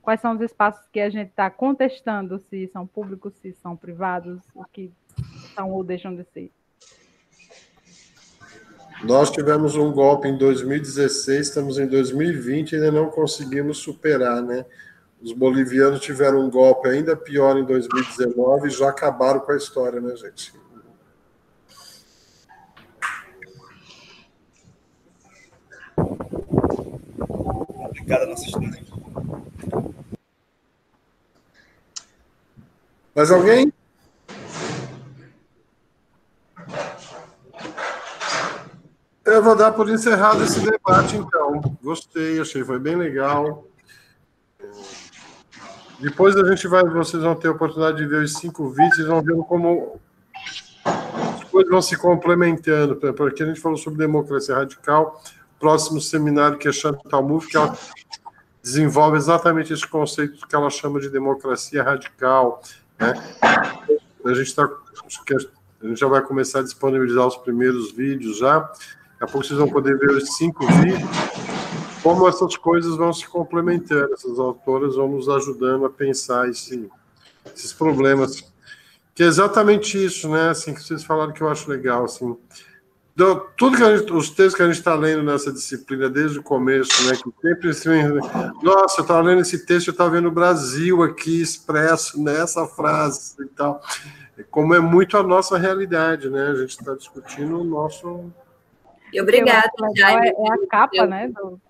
Quais são os espaços que a gente está contestando se são públicos, se são privados, o que são ou deixam de ser? Nós tivemos um golpe em 2016, estamos em 2020 e ainda não conseguimos superar, né? Os bolivianos tiveram um golpe ainda pior em 2019 e já acabaram com a história, né, gente? Obrigado, nossa história. Mais alguém? Eu vou dar por encerrado esse debate, então. Gostei, achei, foi bem legal. Depois a gente vai, vocês vão ter a oportunidade de ver os cinco vídeos, vão ver como as coisas vão se complementando. Porque a gente falou sobre democracia radical, próximo seminário que é Chantal Mouffe, que ela desenvolve exatamente esse conceito que ela chama de democracia radical. Né? A gente está, a gente já vai começar a disponibilizar os primeiros vídeos já. Daqui a pouco vocês vão poder ver os cinco vídeos, como essas coisas vão se complementando, essas autoras vão nos ajudando a pensar esse, esses problemas. Que é exatamente isso, né? Assim, que vocês falaram que eu acho legal, assim. Do, tudo que gente, os textos que a gente está lendo nessa disciplina desde o começo, né? Que sempre assim, nossa, eu estava lendo esse texto, eu estava vendo o Brasil aqui expresso nessa frase e tal. Como é muito a nossa realidade, né? A gente está discutindo o nosso e obrigada, Jaime. É, é, a capa, né? Do,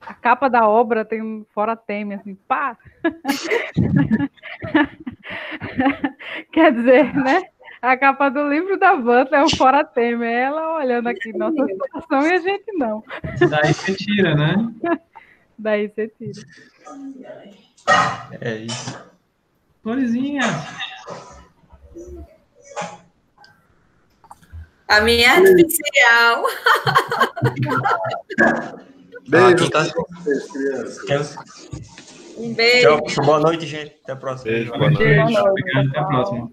a capa da obra tem um fora teme, assim, pá! Quer dizer, né? A capa do livro da Vanta é o fora teme, é ela olhando aqui nossa situação e a gente não. Daí você tira, né? Daí você tira. É isso. Florzinha. A minha artificial. Beijo. tá... Um beijo. Tchau, boa noite, gente. Até a próxima. Beijo, boa noite. Beijo, obrigado. Até a próxima.